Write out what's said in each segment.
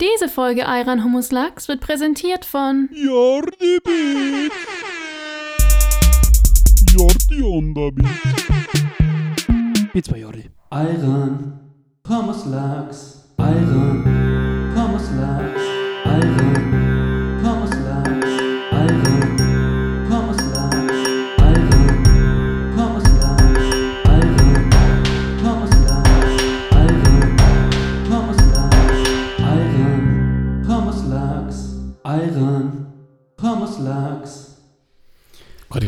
Diese Folge Iron Hummus Lachs wird präsentiert von Jordi Beat. Jordi on the beat. Beats bei Jordi. Iron, Pommes Lachs, Iron, Pommes Lachs,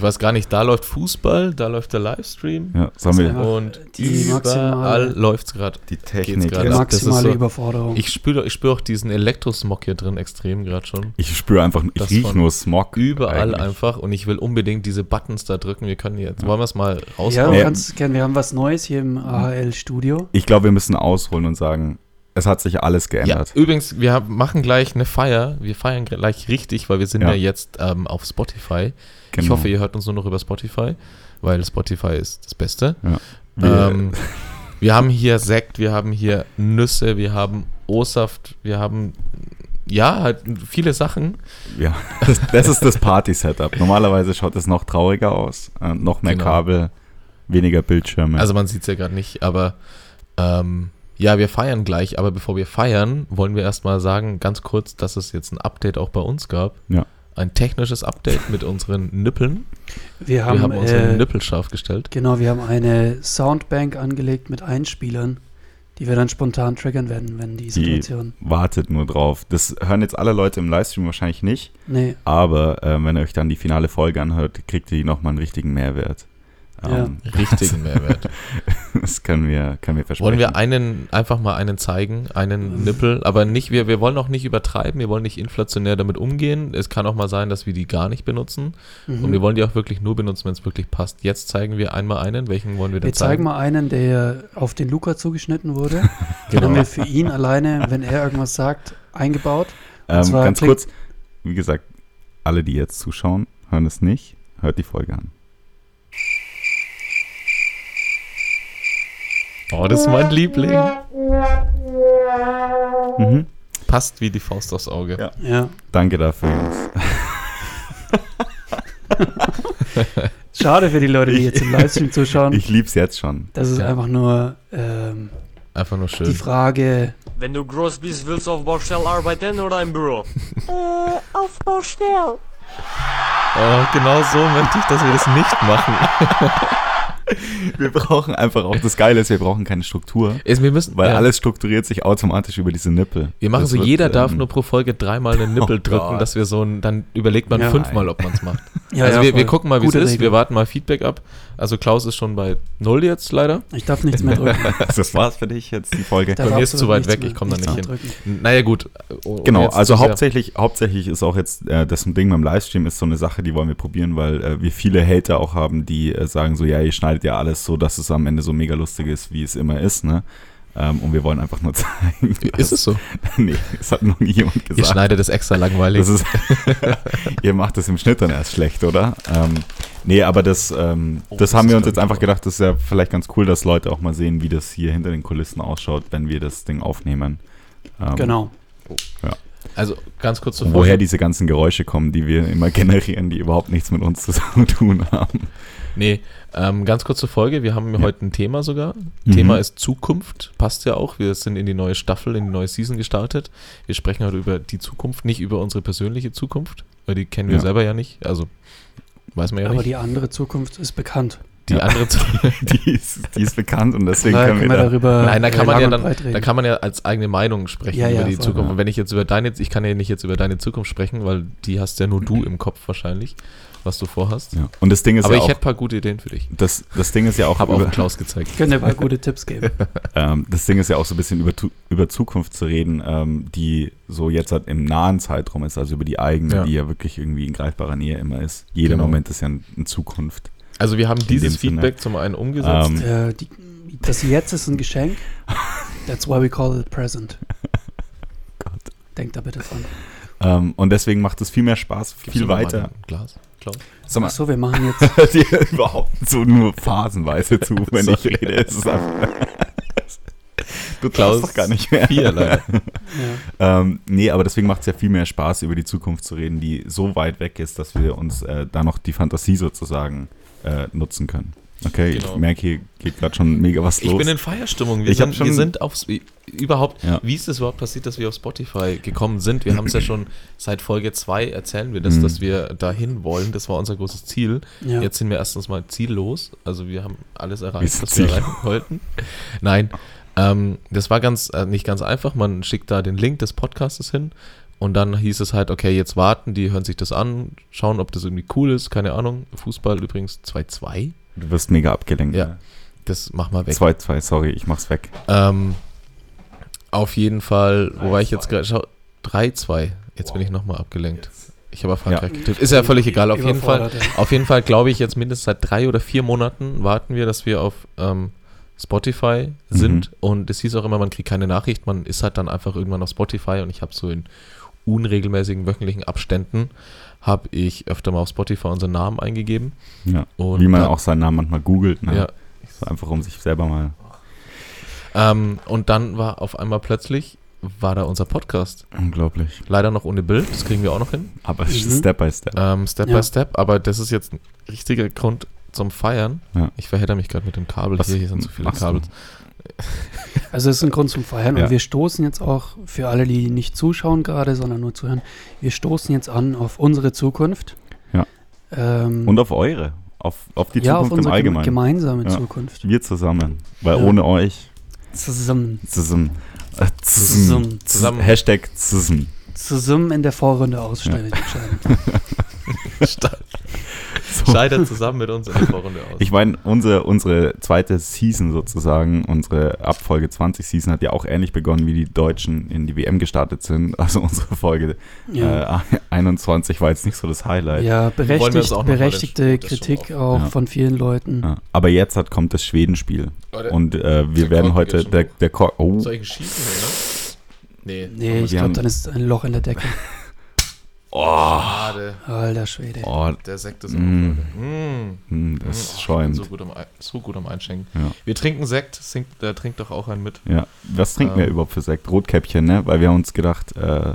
ich weiß gar nicht, da läuft Fußball, da läuft der Livestream Ja, sollen wir einfach und die überall maximale- läuft es gerade. die Technik. gerade Die? Ja, Das maximale so- Überforderung. Ich spüre ich spür auch diesen Elektrosmog hier drin extrem gerade schon. ich spüre einfach, ich Das rieche nur Smog. Überall eigentlich. einfach und ich will unbedingt diese Buttons da drücken. Wir können jetzt, wollen wir es mal ja, raushauen? du Nee. kannst gerne. Wir haben was Neues hier im AHL-Studio. Ich glaube, wir müssen ausholen und sagen, es hat sich alles Ja, geändert. übrigens, wir machen gleich eine Feier. Wir feiern gleich richtig, weil wir sind ja, Ja. jetzt ähm, auf Spotify. Ich Genau. hoffe, ihr hört uns nur noch über Spotify, weil Spotify ist das Beste. wir, Ähm, wir haben hier Sekt, wir haben hier Nüsse, wir haben O-Saft, wir haben ja halt viele Sachen. ja, das, das ist das Party-Setup. Normalerweise schaut es noch trauriger aus. Äh, noch mehr Genau. Kabel, weniger Bildschirme. Also man sieht es ja gerade nicht, aber ähm, ja, wir feiern gleich, aber bevor wir feiern, wollen wir erstmal sagen, ganz kurz, dass es jetzt ein Update auch bei uns gab. Ja. Ein technisches Update mit unseren Nippeln. Wir haben, wir haben unsere äh, Nippel scharf gestellt. genau, wir haben eine Soundbank angelegt mit Einspielern, die wir dann spontan triggern werden, wenn die die Situation. wartet nur drauf. Das hören jetzt alle Leute im Livestream wahrscheinlich nicht, Nee, aber äh, wenn ihr euch dann die finale Folge anhört, kriegt ihr nochmal einen richtigen Mehrwert. Ja. Ähm, Richtigen Mehrwert. das können wir, können wir versprechen. Wollen wir einen, einfach mal einen zeigen, einen Nippel, aber nicht, wir, wir wollen auch nicht übertreiben, wir wollen nicht inflationär damit umgehen. Es kann auch mal sein, dass wir die gar nicht benutzen. mhm. Und wir wollen die auch wirklich nur benutzen, wenn es wirklich passt. Jetzt zeigen wir einmal einen. Welchen wollen wir denn wir zeigen zeigen? mal einen, der auf den Luca zugeschnitten wurde. Den haben wir für ihn alleine, wenn er irgendwas sagt, eingebaut. Ähm, zwar ganz kurz, wie gesagt, alle, die jetzt zuschauen, hören es nicht, hört die Folge an. Oh, das ist mein Liebling. Mhm. Passt wie die Faust aufs Auge. Ja. Ja, Danke dafür, Jungs. schade für die Leute, die jetzt im Livestream zuschauen. Ich lieb's jetzt schon. Das ist Ja. einfach nur ähm, Einfach nur die schön. Frage, Wenn du groß bist, willst du auf Baustelle arbeiten oder im Büro? Oh, genau so möchte ich, dass wir das nicht machen. Wir brauchen einfach auch, das Geile ist, wir brauchen keine Struktur, Es, wir müssen, weil ja, alles strukturiert sich automatisch über diese Nippel. wir machen Das so, wird, jeder darf ähm, nur pro Folge dreimal einen Nippel Oh drücken, Gott. dass wir so ein, dann überlegt man Ja. fünfmal, ob man es macht. ja, also ja, wir, wir gucken mal, wie es ist. Regel. Wir warten mal Feedback ab. Also Klaus ist schon bei null jetzt leider. Ich darf nichts mehr drücken. Das war's für dich jetzt, die Folge. Bei mir ist zu weit weg, mehr- ich komm da nicht hin. drücken. Naja, gut. ohne Genau, jetzt also zu sehr- hauptsächlich, hauptsächlich ist auch jetzt äh, das Ding beim Livestream ist so eine Sache, die wollen wir probieren, weil äh, wir viele Hater auch haben, die äh, sagen so, ja, ihr schneidet ja alles so, dass es am Ende so mega lustig ist, wie es immer ist, ne? Ähm, und wir wollen einfach nur zeigen. Ist es so? nee, das hat noch nie jemand Ihr gesagt. schneidet es extra langweilig. Das ist, ihr macht das im Schnitt dann erst schlecht, oder? Ähm, nee, aber das, ähm, Oh, das das haben wir uns jetzt einfach gedacht, das ist ja vielleicht ganz cool, dass Leute auch mal sehen, wie das hier hinter den Kulissen ausschaut, wenn wir das Ding aufnehmen. Ähm, Genau. also ganz kurz zuvor. woher diese ganzen Geräusche kommen, die wir immer generieren, die überhaupt nichts mit uns zu tun haben. Nee, ähm, ganz kurze Folge. Wir haben Ja. heute ein Thema sogar. Mhm. Thema ist Zukunft. Passt ja auch. Wir sind in die neue Staffel, in die neue Season gestartet. Wir sprechen heute über die Zukunft, nicht über unsere persönliche Zukunft, weil die kennen wir Ja. selber ja nicht. Also weiß man ja Aber nicht. die andere Zukunft ist bekannt. Die, Ja. andere Zukunft. Die ist, die ist bekannt und deswegen Daher können wir da, darüber Nein, da kann man ja dann, reden. da kann man ja als eigene Meinung sprechen Ja, über ja, die voll. Zukunft. Ja. Und wenn ich jetzt über deine, ich kann ja nicht jetzt über deine Zukunft sprechen, weil die hast ja nur du im Kopf wahrscheinlich, was du vorhast. ja. Und das Ding ist Aber ja ich auch, hätte ein paar gute Ideen für dich. das, das Ding ist ja auch, Hab auch Klaus gezeigt. Könnt ihr ein paar gute Tipps geben. ähm, das Ding ist ja auch so ein bisschen über, über Zukunft zu reden, ähm, die so jetzt halt im nahen Zeitraum ist, also über die eigene, Ja. die ja wirklich irgendwie in greifbarer Nähe immer ist. Jeder Genau. Moment ist ja in, in Zukunft. Also wir haben dieses dem Sinne. Feedback zum einen umgesetzt. Ähm, äh, die, das Jetzt ist ein Geschenk. That's why we call it present. Gott. Denkt da bitte dran. Ähm, und deswegen macht es viel mehr Spaß, Gibst viel weiter. Glas, Klaus? Sag mal, Achso, wir machen jetzt. dir überhaupt so nur phasenweise zu, wenn ich rede. Es ist einfach, Du Klaus darfst doch gar nicht mehr. Vier leider. Ja. Ähm, nee, aber deswegen macht es ja viel mehr Spaß, über die Zukunft zu reden, die so weit weg ist, dass wir uns äh, da noch die Fantasie sozusagen äh, nutzen können. Okay, Genau. ich merke, hier geht gerade schon mega was Ich los. bin in Feierstimmung. Wir, Ich sind, schon- wir sind aufs, überhaupt, Ja. wie ist es überhaupt passiert, dass wir auf Spotify gekommen sind? Wir haben es ja schon seit Folge 2 erzählen wir das, Mhm. dass wir dahin wollen. Das war unser großes Ziel. Ja. Jetzt sind wir erstens mal ziellos. Also wir haben alles erreicht, was wir erreichen wollten. Nein, ähm, das war ganz äh, nicht ganz einfach. Man schickt da den Link des Podcastes hin und dann hieß es halt, okay, jetzt warten, die hören sich das an, schauen, ob das irgendwie cool ist. Keine Ahnung. Fußball übrigens 2-2. du wirst mega abgelenkt. Ja. Das mach mal weg. 2-2, sorry, ich mach's weg. Ähm, auf jeden Fall, wo war ich jetzt gerade? Schau, 3-2. Jetzt bin ich nochmal abgelenkt. Ich habe auf Frankreich Ja. getippt. Ist ja völlig egal. Auf jeden Fall, auf jeden Fall glaube ich jetzt mindestens seit drei oder vier Monaten warten wir, dass wir auf ähm, Spotify sind. Und es hieß auch immer, man kriegt keine Nachricht. Man ist halt dann einfach irgendwann auf Spotify und ich habe so in unregelmäßigen wöchentlichen Abständen habe ich öfter mal auf Spotify unseren Namen eingegeben. Ja. Und Wie man dann- auch seinen Namen manchmal googelt. Ne? Ja, So einfach um sich selber mal. ähm, und dann war auf einmal plötzlich, war da unser Podcast. Unglaublich. Leider noch ohne Bild, das kriegen wir auch noch hin. Aber es Mhm. ist Step by Step. Ähm, Step Ja. by Step, aber das ist jetzt ein richtiger Grund zum Feiern. Ja. Ich verhedder mich gerade mit dem Kabel. Was hier, hier sind zu viele? Kabel. Also es ist ein Grund zum Feiern Ja. und wir stoßen jetzt auch, für alle, die nicht zuschauen gerade, sondern nur zuhören, wir stoßen jetzt an auf unsere Zukunft. Ja. Ähm, Und auf eure. Auf, auf die ja, auf Zukunft im unsere geme- Allgemeinen. gemeinsame Ja. Zukunft. Wir zusammen. Weil Ja. ohne euch. Zusammen, Zusammen. Äh, Zusammen. Zusammen. Hashtag zusammen. zusammen in der Vorrunde aussteigen. Scheitert zusammen mit uns in der Vorrunde aus. Ich meine, unsere, unsere zweite Season sozusagen, unsere Abfolge 20 Season hat ja auch ähnlich begonnen, wie die Deutschen in die WM gestartet sind. Also unsere Folge Ja. äh, 21 war jetzt nicht so das Highlight. Ja, berechtigt, berechtigte das Kritik auch Ja. von vielen Leuten. Ja. Aber jetzt hat, kommt das Schwedenspiel. Leute, Und äh, wir Der werden heute, der, der Kork, oh, Soll ich Schießen, ne? Nee. Nee, ich glaube, dann ist ein Loch in der Decke. oh, Schade. Alter Schwede. oh Der Sekt ist Mm. mm. Mm. das Mm. Oh, ich bin schäumt. so gut, am, so gut am Einschenken. Ja. Wir trinken Sekt, Sink, der trinkt doch auch einen mit. Ja, was trinken wir Ähm. überhaupt für Sekt? Rotkäppchen, ne? Weil wir haben uns gedacht, äh,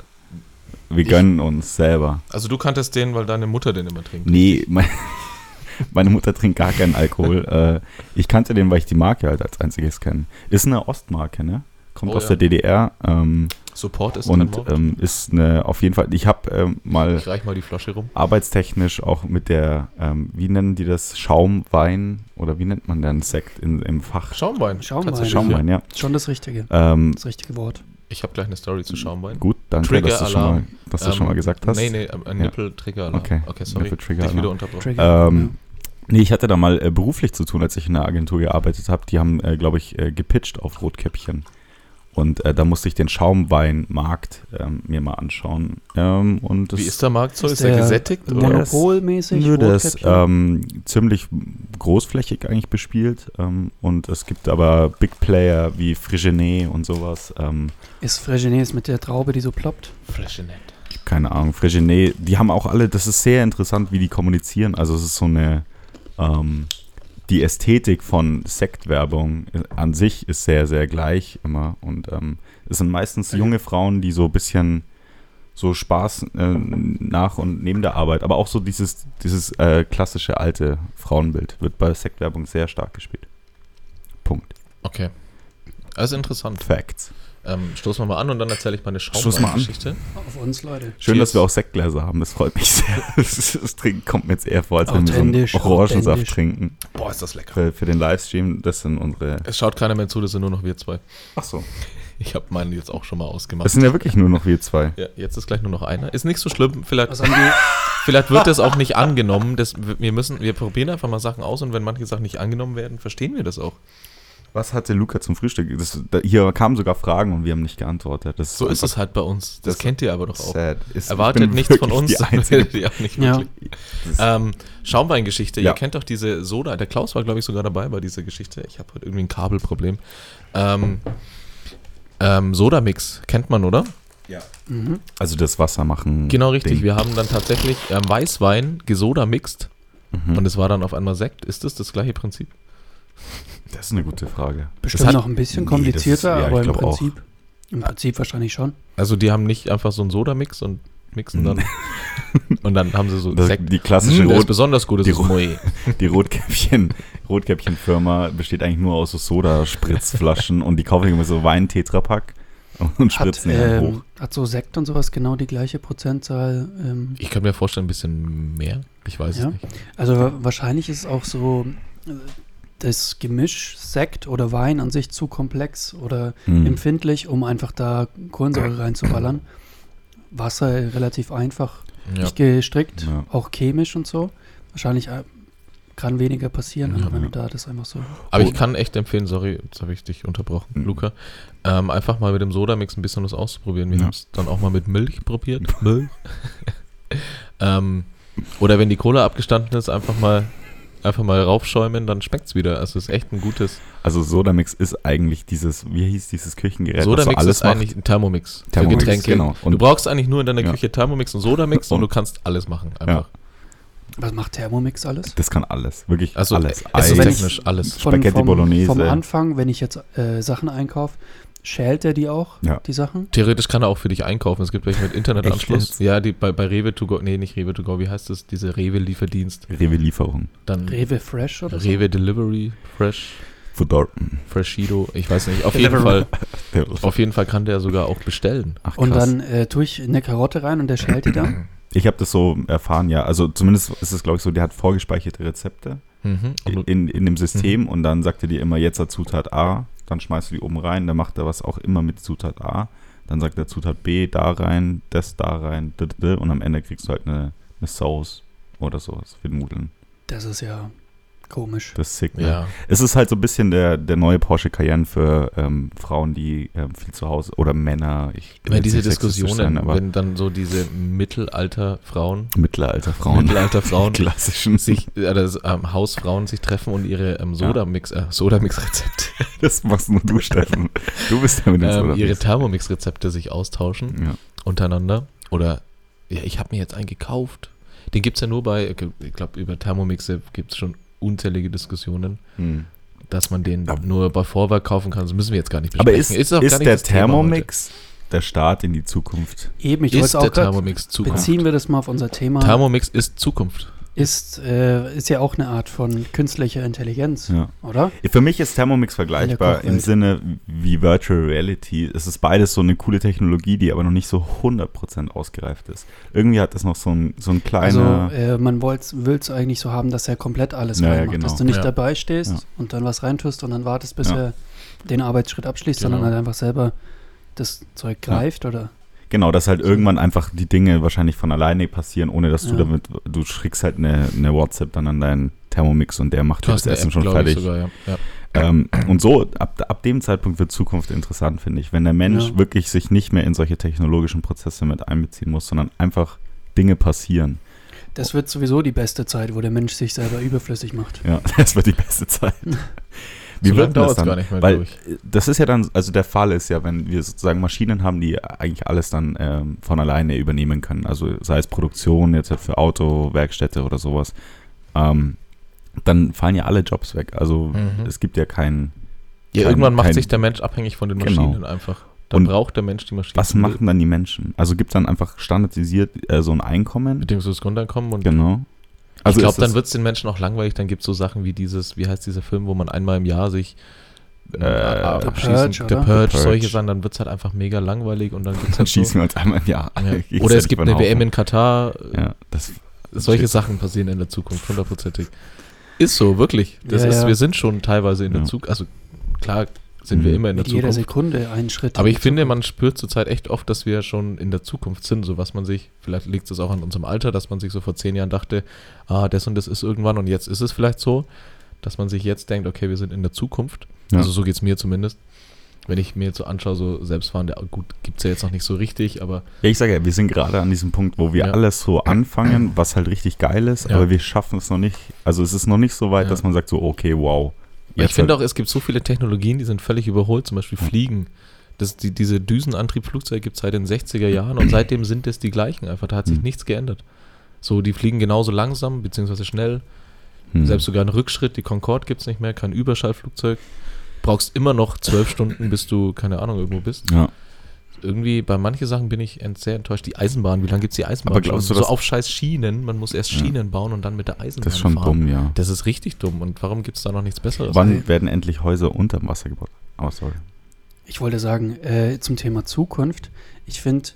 wir Ich- gönnen uns selber. Also du kanntest den, weil deine Mutter den immer trinkt. Nee, mein, meine Mutter trinkt gar keinen Alkohol. äh, ich kannte den, weil ich die Marke halt als einziges kenne. Ist eine Ostmarke, ne? Kommt Oh aus ja. der DDR ähm, Support ist und ähm, ist eine, auf jeden Fall, ich habe ähm, mal Ich reich mal die Flasche rum. arbeitstechnisch auch mit der, ähm, wie nennen die das, Schaumwein oder wie nennt man denn Sekt in, im Fach? Schaumwein. Schaumwein, Schaumwein, ja. Schon das Richtige. Ähm, Das richtige Wort. Ich habe gleich eine Story zu Schaumwein. gut, danke, Trigger dass du, schon mal, Alarm. dass du schon mal gesagt hast. Nee, nee, ähm, ein Ja. Nippel-Trigger-Alarm. Okay, okay sorry. Nippel-Trigger Dich wieder unterbrochen. Ähm, Nee, ich hatte da mal äh, beruflich zu tun, als ich in der Agentur gearbeitet habe. Die haben, äh, glaube ich, äh, gepitcht auf Rotkäppchen. Und äh, da musste ich den Schaumweinmarkt ähm, mir mal anschauen. Ähm, und Wie ist der Markt so? Ist, Ist er der gesättigt? Oder? Monopolmäßig. Nö, der ist ähm, ziemlich großflächig eigentlich bespielt. Ähm, und es gibt aber Big Player wie Frigenet und sowas. Ähm, ist Fregenet mit der Traube, die so ploppt. Flaschenett. keine Ahnung, Frigenet, die haben auch alle, das ist sehr interessant, wie die kommunizieren. Also es ist so eine, ähm, die Ästhetik von Sektwerbung an sich ist sehr, sehr gleich immer. Und ähm, es sind meistens junge Frauen, die so ein bisschen so Spaß äh, nach und neben der Arbeit, aber auch so dieses, dieses äh, klassische alte Frauenbild wird bei Sektwerbung sehr stark gespielt. Punkt. Okay. Also interessant. Facts. Ähm, stoßen wir mal an und dann erzähle ich meine. Schaumwein-Geschichte. Auf uns, Leute. Schön, Cheers. dass wir auch Sektgläser haben, das freut mich sehr. Das, das Trinken kommt mir jetzt eher vor, als wenn wir so einen Orangensaft authentisch. trinken. Boah, ist das lecker. Für, für den Livestream, das sind unsere. Es schaut keiner mehr zu, das sind nur noch wir zwei. Ach so. Ich habe meinen jetzt auch schon mal ausgemacht. Das sind ja wirklich nur noch wir zwei. ja, jetzt ist gleich nur noch einer. Ist nicht so schlimm. Vielleicht, vielleicht wird das auch nicht angenommen. Das, wir müssen, wir probieren einfach mal Sachen aus und wenn manche Sachen nicht angenommen werden, verstehen wir das auch. Was hatte Luca zum Frühstück? Das, da, hier kamen sogar Fragen und wir haben nicht geantwortet. Das So ist es halt bei uns. Das, das- kennt ihr aber doch auch. Ist, Erwartet nichts von uns, Die auch nicht Ja. Ähm, Schaumweingeschichte. Ja. Ihr kennt doch diese Soda. Der Klaus war, glaube ich, sogar dabei bei dieser Geschichte. Ich habe heute irgendwie ein Kabelproblem. Ähm, ähm, Sodamix kennt man, oder? Mhm. also das Wasser machen. Genau richtig. Ding. Wir haben dann tatsächlich ähm, Weißwein gesodamixt Mhm. und es war dann auf einmal Sekt. Ist das das gleiche Prinzip? Das ist eine gute Frage. Bestimmt hat- noch ein bisschen Nee, komplizierter, das ist- ja, aber im auch. Prinzip, im Prinzip wahrscheinlich schon. Also die haben nicht einfach so einen Soda-Mix und mixen dann. und dann haben sie so Das, Sekt. die klassische Hm, Rot, besonders gut, das die ist Ro- Moe. die Rotkäppchen, Rotkäppchen-Firma besteht eigentlich nur aus so Soda-Spritzflaschen und die kaufen immer so Wein-Tetrapack und Hat, spritzen dann ähm, hoch. hat so Sekt und sowas genau die gleiche Prozentzahl. Ähm, Ich kann mir vorstellen, ein bisschen mehr. Ich weiß Ja. es nicht. also wahrscheinlich ist auch so äh, das Gemisch Sekt oder Wein an sich zu komplex oder Hm. empfindlich, um einfach da Kohlensäure reinzuballern. Wasser relativ einfach Ja. nicht gestrickt, Ja. auch chemisch und so. Wahrscheinlich äh, kann weniger passieren, Ja. also wenn du da das einfach so. Aber ich kann echt empfehlen, sorry, jetzt habe ich dich unterbrochen, Mhm. Luca, ähm, einfach mal mit dem Sodamix ein bisschen was auszuprobieren. Wir Ja. haben es dann auch mal mit Milch probiert. Milch. ähm, oder wenn die Cola abgestanden ist, einfach mal einfach mal raufschäumen, dann schmeckt es wieder. Also es ist echt ein gutes. Also Sodamix ist eigentlich dieses, wie hieß dieses Küchengerät, Sodamix was so alles ist eigentlich ein Thermomix, Thermomix, für Getränke. genau. du Und- brauchst eigentlich nur in deiner Ja. Küche Thermomix und Sodamix und, Und- du kannst alles machen. Einfach. Was macht Thermomix alles? Das kann alles, wirklich Also alles. ich- technisch alles. Spaghetti vom, Bolognese. Vom Anfang, wenn ich jetzt äh, Sachen einkaufe, schält er die auch, Ja. die Sachen? Theoretisch kann er auch für dich einkaufen. Es gibt welche mit Internetanschluss. Ja, die bei, bei Rewe to go, nee, nicht Rewe to go, wie heißt das? Diese Rewe-Lieferdienst. Rewe-Lieferung. Dann Rewe Fresh oder so? Rewe Delivery, Fresh, Verdorben. Freshido, ich weiß nicht. Auf jeden Fall, auf jeden Fall kann der sogar auch bestellen. Ach, Und dann äh, tue ich eine Karotte rein und der schält die dann? Ich habe das so erfahren, ja. Also zumindest ist es, glaube ich, so, der hat vorgespeicherte Rezepte Mhm. In, in dem System und dann sagt er dir immer, jetzt hat Zutat A, dann schmeißt du die oben rein, dann macht er was auch immer mit Zutat A, dann sagt er Zutat B da rein, das da rein, und am Ende kriegst du halt eine, eine Sauce oder sowas für die Nudeln. Das ist ja komisch. Das ist sick, ne? ja. Es ist halt so ein bisschen der, der neue Porsche Cayenne für ähm, Frauen, die ähm, viel zu Hause oder Männer. Ich Immer will diese Diskussionen, sein, aber wenn dann so diese Mittelalter-Frauen, Mittelalter-Frauen. Mittelalter-Frauen Klassischen. sich, äh, das, ähm, Hausfrauen sich treffen und ihre ähm, Sodamix, äh, Sodamix-Rezepte, Das machst nur du, Steffen. Du bist ja mit dem ähm, ihre Mix. Thermomix-Rezepte sich austauschen. ja. untereinander. Oder, ja, ich habe mir jetzt einen gekauft. Den gibt es ja nur bei, ich glaube, über Thermomixe gibt es schon unzählige Diskussionen, Hm. dass man den Aber- nur bei Vorwerk kaufen kann. Das müssen wir jetzt gar nicht Aber besprechen. ist, auch ist, gar nicht der. Thermomix der Start in die Zukunft? Eben, ich Ist wollte der Thermomix Zukunft? beziehen wir das mal auf unser Thema. Thermomix ist Zukunft. Ist, äh, ist ja auch eine Art von künstlicher Intelligenz, Ja. oder? Für mich ist Thermomix vergleichbar im Sinne wie Virtual Reality. Es ist beides so eine coole Technologie, die aber noch nicht so 100% ausgereift ist. Irgendwie hat das noch so ein, so ein Also kleiner... äh, man will es eigentlich so haben, dass er komplett alles Ja, ja, reinmacht. genau. Dass du nicht Ja. dabei stehst Ja. und dann was reintust und dann wartest, bis Ja. er den Arbeitsschritt abschließt, Genau. sondern halt einfach selber das Zeug Ja. greift oder Genau, dass halt irgendwann einfach die Dinge wahrscheinlich von alleine passieren, ohne dass du Ja. damit, du schickst halt eine, eine WhatsApp dann an deinen Thermomix und der macht dir das Essen App, schon fertig. Sogar, ja. Ja. Ähm, und so, ab, ab dem Zeitpunkt wird Zukunft interessant, finde ich. Wenn der Mensch wirklich sich nicht mehr in solche technologischen Prozesse mit einbeziehen muss, sondern einfach Dinge passieren. das wird sowieso die beste Zeit, wo der Mensch sich selber überflüssig macht. Ja, das wird die beste Zeit. So lange wird das dann? gar nicht mehr, Weil das ist ja dann, also der Fall ist ja, wenn wir sozusagen Maschinen haben, die eigentlich alles dann ähm, von alleine übernehmen können. Also sei es Produktion jetzt für Auto, Werkstätte oder sowas. Ähm, dann fallen ja alle Jobs weg. Also Mhm. es gibt ja keinen. Ja, kein- irgendwann macht kein- sich der Mensch abhängig von den Genau. Maschinen einfach. Dann Und braucht der Mensch die Maschinen. Was machen dann die Menschen? Also gibt es dann einfach standardisiert äh, so ein Einkommen? Beziehungsweise das Grundeinkommen und Genau. Ich glaube, dann wird es den Menschen auch langweilig. Dann gibt es so Sachen wie dieses, wie heißt dieser Film, wo man einmal im Jahr sich äh, The abschießen, Purge, The? Purge, The Purge. solche Sachen, dann wird es halt einfach mega langweilig und dann gibt es dann halt so, schießen wir uns einmal im Jahr. ja. Oder es gibt eine WM in Katar. Ja, das, Solche Shit. Sachen passieren in der Zukunft, hundertprozentig. Ist so, wirklich. Das Ja, ist, ja. Wir sind schon teilweise in der. Zukunft. Also klar sind wir Mhm. immer in der Mit jeder Zukunft. Sekunde einen Schritt. Aber ich finde, Zukunft. man spürt zurzeit echt oft, dass wir schon in der Zukunft sind, so was man sich, vielleicht liegt es auch an unserem Alter, dass man sich so vor zehn Jahren dachte, ah, das und das ist irgendwann und jetzt ist es vielleicht so, dass man sich jetzt denkt, okay, wir sind in der Zukunft. Ja. Also so geht es mir zumindest. Wenn ich mir jetzt so anschaue, so selbstfahrende, gut, gibt es ja jetzt noch nicht so richtig, aber Ja, ich sage ja, wir sind gerade an diesem Punkt, wo wir Ja. alles so anfangen, was halt richtig geil ist, Ja. aber wir schaffen es noch nicht. Also es ist noch nicht so weit, Ja. dass man sagt so, okay, wow. Ich finde halt, auch, es gibt so viele Technologien, die sind völlig überholt, zum Beispiel Ja. Fliegen. Das, die, diese Düsenantriebflugzeuge gibt es seit den 60er Jahren und seitdem sind es die gleichen einfach. Da hat sich Mhm. nichts geändert. So, die fliegen genauso langsam, beziehungsweise schnell. Hm. Selbst sogar einen Rückschritt, die Concorde gibt es nicht mehr, kein Überschallflugzeug. Brauchst immer noch zwölf Stunden, bis du, keine Ahnung, irgendwo bist. Ja. Irgendwie, bei manchen Sachen bin ich sehr enttäuscht. Die Eisenbahn, wie lange gibt es die Eisenbahn? Aber glaubst schon? du, so auf scheiß Schienen. Man muss erst Ja. Schienen bauen und dann mit der Eisenbahn Das ist schon fahren. dumm, ja. Das ist richtig dumm. Und warum gibt es da noch nichts Besseres? Wann werden endlich Häuser unterm Wasser gebaut? Oh, sorry. Ich wollte sagen, äh, zum Thema Zukunft, ich finde,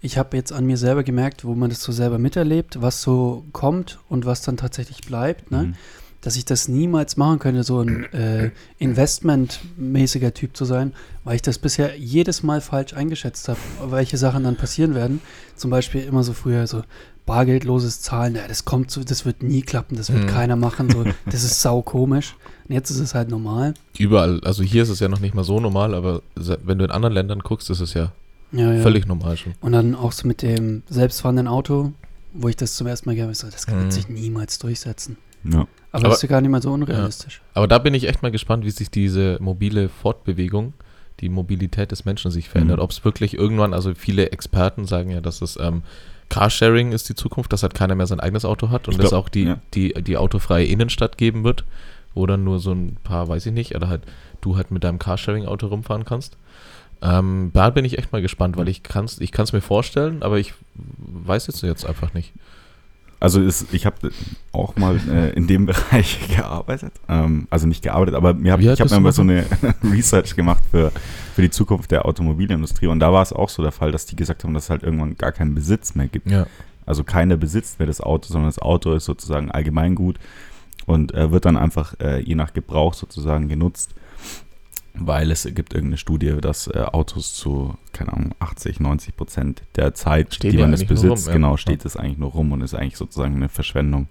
ich habe jetzt an mir selber gemerkt, wo man das so selber miterlebt, was so kommt und was dann tatsächlich bleibt, ne? Mhm. Dass ich das niemals machen könnte, so ein äh, investmentmäßiger Typ zu sein, weil ich das bisher jedes Mal falsch eingeschätzt habe, welche Sachen dann passieren werden. Zum Beispiel immer so früher so bargeldloses Zahlen, ja, das kommt so, das wird nie klappen, das wird Mhm. keiner machen, so, das ist sau komisch. Und jetzt ist es halt normal. Überall, also hier ist es ja noch nicht mal so normal, aber wenn du in anderen Ländern guckst, ist es ja, Ja, ja. völlig normal schon. Und dann auch so mit dem selbstfahrenden Auto, wo ich das zum ersten Mal gehört habe, so, das kann Mhm. sich niemals durchsetzen. Ja. Aber, Aber- das ist ja gar nicht mal so unrealistisch. Aber da bin ich echt mal gespannt, wie sich diese mobile Fortbewegung, die Mobilität des Menschen sich verändert. Mhm. Ob es wirklich irgendwann, also viele Experten sagen ja, dass es ähm, Carsharing ist die Zukunft, dass halt keiner mehr sein eigenes Auto hat und glaub, auch die, ja. die, die autofreie Innenstadt geben wird, wo dann nur so ein paar, weiß ich nicht, oder halt du halt mit deinem Carsharing-Auto rumfahren kannst. Ähm, da bin ich echt mal gespannt, weil ich kann es ich kann's mir vorstellen, aber ich weiß jetzt jetzt einfach nicht. Also ist, ich habe auch mal äh, in dem Bereich gearbeitet. Ähm, also nicht gearbeitet, aber mir hab, ich habe mir mal so eine Research gemacht für, für die Zukunft der Automobilindustrie. Und da war es auch so der Fall, dass die gesagt haben, dass es halt irgendwann gar keinen Besitz mehr gibt. Ja. Also keiner besitzt mehr das Auto, sondern das Auto ist sozusagen Allgemeingut und äh, wird dann einfach äh, je nach Gebrauch sozusagen genutzt, weil es gibt irgendeine Studie, dass äh, Autos zu, keine Ahnung, 80, 90 Prozent der Zeit, Steht die ja man es besitzt, rum, ja. genau, steht es eigentlich nur rum und ist eigentlich sozusagen eine Verschwendung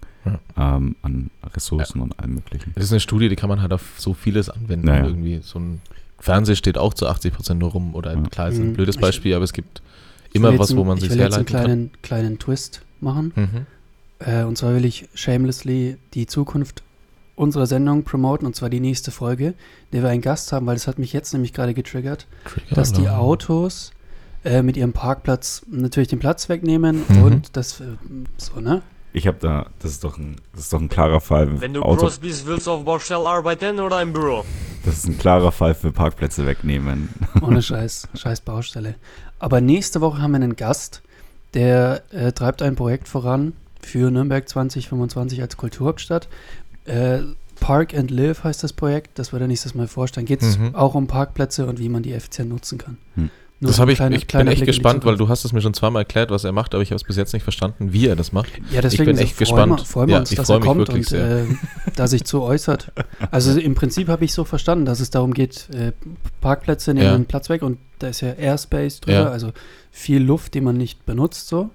ähm, an Ressourcen und allem möglichen. Das ist eine Studie, die kann man halt auf so vieles anwenden. Naja. Irgendwie so ein Fernseher steht auch zu 80% nur rum oder Ja. klar, ist ein Mhm. blödes Ich- Beispiel, aber es gibt Ich immer was, wo man ich sich will jetzt einen herleiten kann. kleinen, kleinen Twist machen. Mhm. Äh, und zwar will ich shamelessly die Zukunft unserer Sendung promoten, und zwar die nächste Folge, der wir einen Gast haben, weil das hat mich jetzt nämlich gerade getriggert, dass die. Autos äh, mit ihrem Parkplatz natürlich den Platz wegnehmen Mhm. und das, äh, so, ne? Ich habe da, das ist doch ein, das ist doch ein klarer Fall. Wenn du Auto, groß bist, willst du auf Baustelle arbeiten oder im Büro? das ist ein klarer Fall für Parkplätze wegnehmen. Ohne Scheiß, scheiß Baustelle. Aber nächste Woche haben wir einen Gast, der äh, treibt ein Projekt voran für Nürnberg 2025 als Kulturhauptstadt. Äh, Park and Live heißt das Projekt, das wird er nächstes Mal vorstellen. Geht es Mhm. auch um Parkplätze und wie man die effizient nutzen kann. Hm. Nur Das habe ich, kleiner- ich bin echt Blick gespannt, weil du hast es mir schon zweimal erklärt, was er macht, aber ich habe es bis jetzt nicht verstanden, wie er das macht. Ja, deswegen bin so echt freuen gespannt. Wir, freuen wir Ja, uns, ich dass er mich kommt wirklich und sehr. äh, da sich zu äußert. Also im Prinzip habe ich so verstanden, dass es darum geht, äh, Parkplätze nehmen Ja. einen Platz weg und da ist ja Airspace drüber, Ja. also viel Luft, die man nicht benutzt so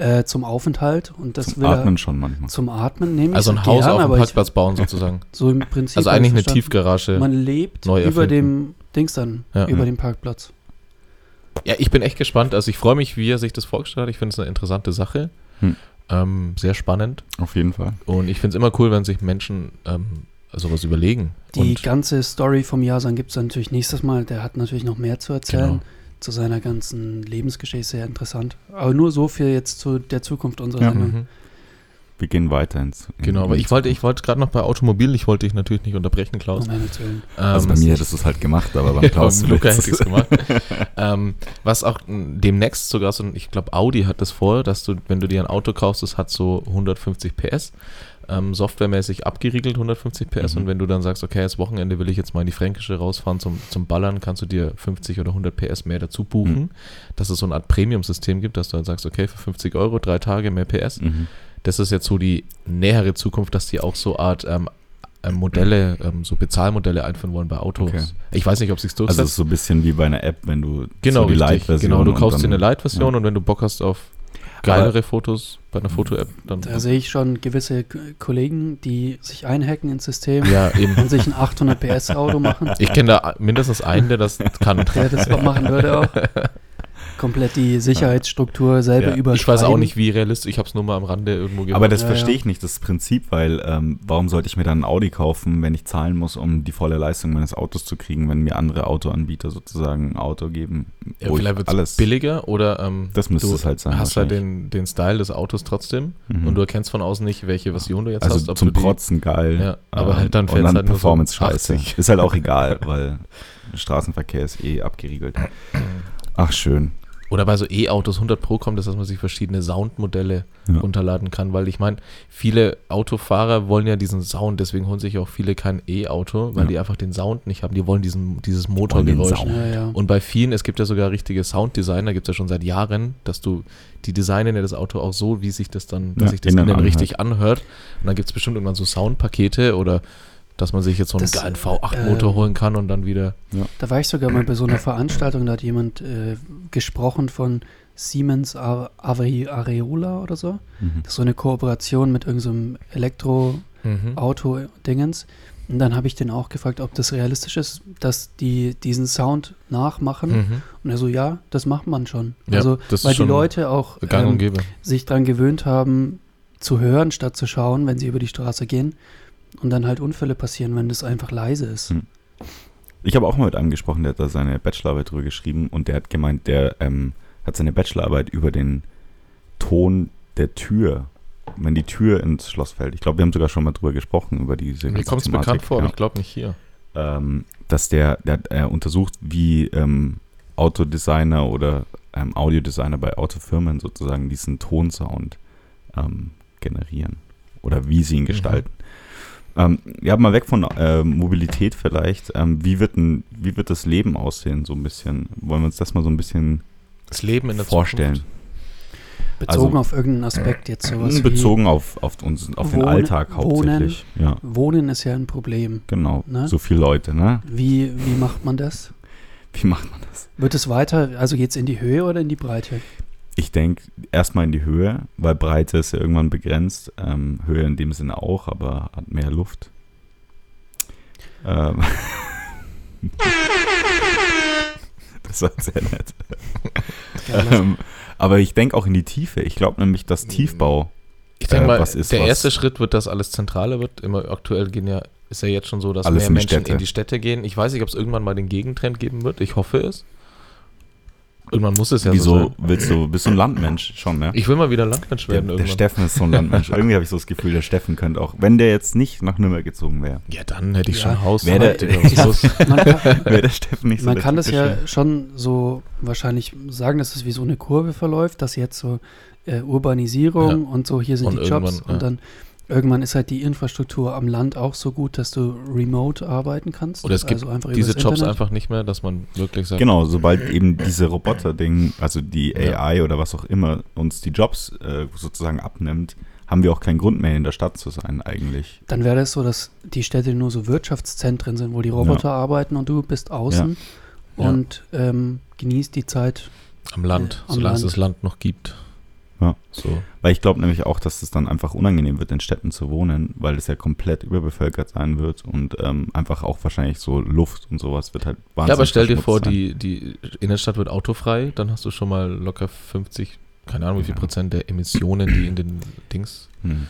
äh, zum Aufenthalt und das Zum will Atmen er schon manchmal. zum Atmen nehmen. Also ich ein Haus gern, auf dem aber ich- Parkplatz bauen sozusagen. So im Prinzip. Also eigentlich eine. Tiefgarage. Man lebt neu über dem Dings dann, Ja. über dem Parkplatz. Ja, ich bin echt gespannt. Also ich freue mich, wie er sich das vorgestellt hat. Ich finde es eine interessante Sache. Hm. Ähm, sehr spannend. Auf jeden Fall. Und ich finde es immer cool, wenn sich Menschen ähm, sowas überlegen. Die Und ganze Story vom Jasan gibt es natürlich nächstes Mal. Der hat natürlich noch mehr zu erzählen. Genau. Zu seiner ganzen Lebensgeschichte sehr interessant. Aber nur so viel jetzt zu der Zukunft unserer Ja. Sendung. Mhm. Wir gehen weiter ins. in- Genau, aber ich wollte, ich wollte gerade noch bei Automobil, ich wollte dich natürlich nicht unterbrechen, Klaus. Um Willen. Also bei Ähm, mir hättest du es halt gemacht, aber beim Klaus Luca hätte ich es gemacht. ähm, was auch demnächst sogar so, ich glaube Audi hat das vor, dass du, wenn du dir ein Auto kaufst, das hat so 150 PS, ähm, softwaremäßig abgeriegelt 150 PS Mhm. und wenn du dann sagst, okay, das Wochenende will ich jetzt mal in die Fränkische rausfahren zum, zum Ballern, kannst du dir 50 oder 100 PS mehr dazu buchen, Mhm. dass es so eine Art Premium-System gibt, dass du dann sagst, okay, für 50 Euro, drei Tage mehr PS. Mhm. Das ist jetzt so die nähere Zukunft, dass die auch so Art ähm, ähm, Modelle, ähm, so Bezahlmodelle einführen wollen bei Autos. Okay. Ich weiß nicht, ob sich durchsetzt. Also es ist so ein bisschen wie bei einer App, wenn du Genau, so die. Light-Version Genau, du kaufst dir eine Light-Version ja. und wenn du Bock hast auf geilere Fotos bei einer Foto-App, dann. Da sehe ich schon gewisse Kollegen, die sich einhacken ins System ja, eben. und sich ein 800 PS Auto machen. Ich kenne da mindestens einen, der das kann. Der das machen würde auch. komplett die Sicherheitsstruktur selber Ja, überschreiben. ich weiß auch nicht, wie realistisch, ich habe es nur mal am Rande irgendwo gehört. Aber das Ja, verstehe ja. ich nicht, das Prinzip, weil ähm, warum sollte ich mir dann ein Audi kaufen, wenn ich zahlen muss, um die volle Leistung meines Autos zu kriegen, wenn mir andere Autoanbieter sozusagen ein Auto geben, ja, vielleicht ich wird alles es billiger oder ähm, Das müsste du es halt sein. hast halt den, den Style des Autos trotzdem Mhm. und du erkennst von außen nicht, welche Version du jetzt also hast. ob zum du die- Protzen geil. Ja, aber ähm, halt dann und fällt's dann halt so Performance scheiße. 80. Ist halt auch egal, weil Straßenverkehr ist eh abgeriegelt. Ach schön. Oder bei so E-Autos 100 Pro kommt es, dass man sich verschiedene Soundmodelle Ja. runterladen kann, weil ich meine, viele Autofahrer wollen ja diesen Sound, deswegen holen sich auch viele kein E-Auto, weil Ja. die einfach den Sound nicht haben. Die wollen diesen, dieses Motorgeräusch. Ja, ja. Und bei vielen, es gibt ja sogar richtige Sounddesigner, gibt es ja schon seit Jahren, dass du die designen ja das Auto auch so, wie sich das dann, dass Ja, sich das innen innen richtig anhört. Und dann gibt es bestimmt irgendwann so Soundpakete oder dass man sich jetzt so einen Das, geilen V8-Motor äh, holen kann und dann wieder. Da war ich sogar mal bei so einer Veranstaltung, da hat jemand äh, gesprochen von Siemens A- Ave- Areola oder so. Mhm. Das ist so eine Kooperation mit irgendeinem Elektroauto-Dingens. Und dann habe ich den auch gefragt, ob das realistisch ist, dass die diesen Sound nachmachen. Mhm. Und er so, ja, das macht man schon. Ja, also, das ist weil die schon Leute auch Gang und ähm, sich dran gewöhnt haben, zu hören, statt zu schauen, wenn sie über die Straße gehen. Und dann halt Unfälle passieren, wenn das einfach leise ist. Hm. Ich habe auch mal mit einem gesprochen, der hat da seine Bachelorarbeit drüber geschrieben und der hat gemeint, der ähm, hat seine Bachelorarbeit über den Ton der Tür, wenn die Tür ins Schloss fällt. Ich glaube, wir haben sogar schon mal drüber gesprochen, über diese Mir kommt es bekannt vor, aber ja. ich glaube nicht hier. ähm, dass der, der hat äh, untersucht, wie ähm, Autodesigner oder ähm, Audiodesigner bei Autofirmen sozusagen diesen Tonsound ähm, generieren oder wie sie ihn gestalten. Ähm, ja, mal weg von äh, Mobilität vielleicht. Ähm, wie, wird ein, wie wird das Leben aussehen, so ein bisschen? Wollen wir uns das mal so ein bisschen Das Leben in der vorstellen? Zukunft. Bezogen Also- auf irgendeinen Aspekt jetzt sowas wie Bezogen auf, auf, uns, auf den Wohnen- Alltag hauptsächlich. Ja, Wohnen ist ja ein Problem. genau. Ne? So viele Leute, ne? Wie, wie macht man das? Wie macht man das? Wird es weiter, also geht es in die Höhe oder in die Breite? Ich denke erstmal in die Höhe, weil Breite ist ja irgendwann begrenzt. Ähm, Höhe in dem Sinne auch, aber hat mehr Luft. Ähm. das war sehr nett. Ähm, aber ich denke auch in die Tiefe. Ich glaube nämlich, dass Tiefbau. Ich denke Äh, mal, was ist der erste Schritt wird, dass alles zentraler wird. Immer aktuell gehen ja, ist ja jetzt schon so, dass Alles mehr in Menschen Städte. in die Städte gehen. Ich weiß nicht, ob es irgendwann mal den Gegentrend geben wird. Ich hoffe es. Irgendwann muss es ja so Wieso sein. willst du, bist du ein Landmensch schon, ne? Ich will mal wieder Landmensch Der, werden der irgendwann. Steffen ist so ein Landmensch. Irgendwie habe ich so das Gefühl, der Steffen könnte auch, wenn der jetzt nicht nach Nürnberg gezogen wäre, ja, dann hätte ich Ja. schon ein Haus. Wer der- wäre der Steffen nicht so man der kann das ja schon so wahrscheinlich sagen, dass es wie so eine Kurve verläuft, dass jetzt so äh, Urbanisierung und so, hier sind Und die Jobs ja. und dann irgendwann ist halt die Infrastruktur am Land auch so gut, dass du remote arbeiten kannst. Oder es gibt also einfach diese Jobs Internet. einfach nicht mehr, dass man wirklich sagt, Genau, sobald eben diese Roboter-Ding, also die Ja. AI oder was auch immer, uns die Jobs äh, sozusagen abnimmt, haben wir auch keinen Grund mehr in der Stadt zu sein eigentlich. Dann wäre es so, dass die Städte nur so Wirtschaftszentren sind, wo die Roboter arbeiten und du bist außen Ja. und ähm, genießt die Zeit. am Land, Am solange es das Land noch gibt. Ja. So. Weil ich glaube nämlich auch, dass es dann einfach unangenehm wird, in Städten zu wohnen, weil es ja komplett überbevölkert sein wird und ähm, einfach auch wahrscheinlich so Luft und sowas wird halt wahnsinnig Ja, aber stell dir vor, sein. die, die Innenstadt wird autofrei, dann hast du schon mal locker 50, keine Ahnung wie viel Ja. Prozent der Emissionen, die in den Dings. Hm.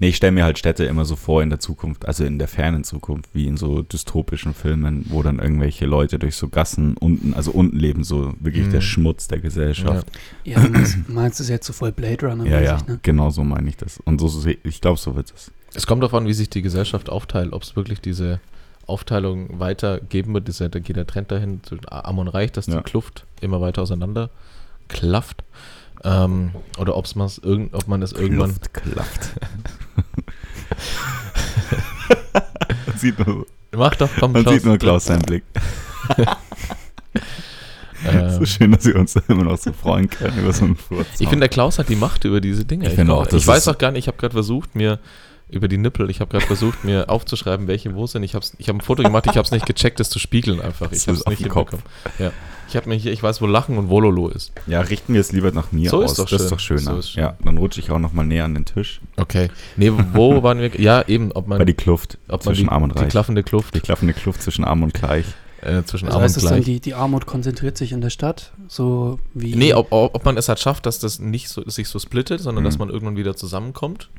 Nee, ich stelle mir halt Städte immer so vor in der Zukunft, also in der fernen Zukunft, wie in so dystopischen Filmen, wo dann irgendwelche Leute durch so Gassen unten, also unten leben, so wirklich Mhm. der Schmutz der Gesellschaft. Ja, du meinst, meinst es jetzt so voll Blade Runner Ja, ja, ne? genau so meine ich das. Und so, ich glaube, so wird es. Es kommt darauf an, wie sich die Gesellschaft aufteilt, ob es wirklich diese Aufteilung weitergeben wird. Das ist ja, da geht der Trend dahin zu Arm und Reich, dass Ja. die Kluft immer weiter auseinander klafft. Ähm, oder ob's man's irgend, ob man es irgendwann. Luft klafft. man sieht nur, Mach doch, komm, man Klaus. sieht nur Klaus seinen Blick. Ähm, So schön, dass wir uns immer noch so freuen können über so einen Furz. Ich finde, der Klaus hat die Macht über diese Dinge. Ich finde auch, Ich weiß auch gar nicht, ich habe gerade versucht, mir über die Nippel, ich habe gerade versucht, mir aufzuschreiben, welche wo sind. Ich habe ich hab ein Foto gemacht, ich habe es nicht gecheckt, das zu spiegeln einfach. Ich habe ist es nicht hinbekommen. Ja. Ich habe mir hier, ich weiß, wo Lachen und Wololo ist. ja, richten wir es lieber nach mir So aus. ist doch das ist schön. doch schöner. So ist schön. ja, dann rutsche ich auch noch mal näher an den Tisch. Okay. Nee, wo waren wir? Ja, eben, ob man, Bei die Kluft ob man zwischen die, Arm und die Reich. klaffende Kluft. Die klaffende Kluft zwischen Arm und Gleich. äh, zwischen Also Arm heißt und es dann, Gleich. die, die Armut konzentriert sich in der Stadt, so wie. Nee, ob, ob man es halt schafft, dass das nicht so, sich so splittet, sondern dass Mhm. man irgendwann wieder zusammenkommt.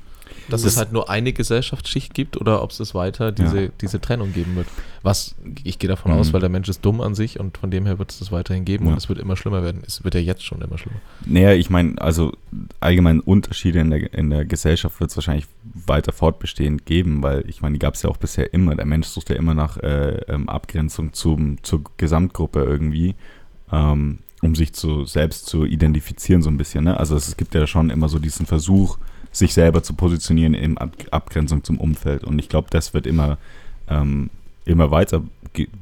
Dass Das- es halt nur eine Gesellschaftsschicht gibt oder ob es weiter diese, Ja. diese Trennung geben wird. Was ich gehe davon Mhm. aus, weil der Mensch ist dumm an sich und von dem her wird es das weiterhin geben Ja. und es wird immer schlimmer werden. Es wird ja jetzt schon immer schlimmer. Naja, ich meine, also allgemein Unterschiede in der, in der Gesellschaft wird es wahrscheinlich weiter fortbestehend geben, weil ich meine, die gab es ja auch bisher immer. Der Mensch sucht ja immer nach äh, ähm, Abgrenzung zum, zur Gesamtgruppe irgendwie, ähm, um sich zu, selbst zu identifizieren so ein bisschen. Ne? Also es gibt ja schon immer so diesen Versuch, sich selber zu positionieren in Ab Abgrenzung zum Umfeld. Und ich glaube, das wird immer, ähm, immer weiter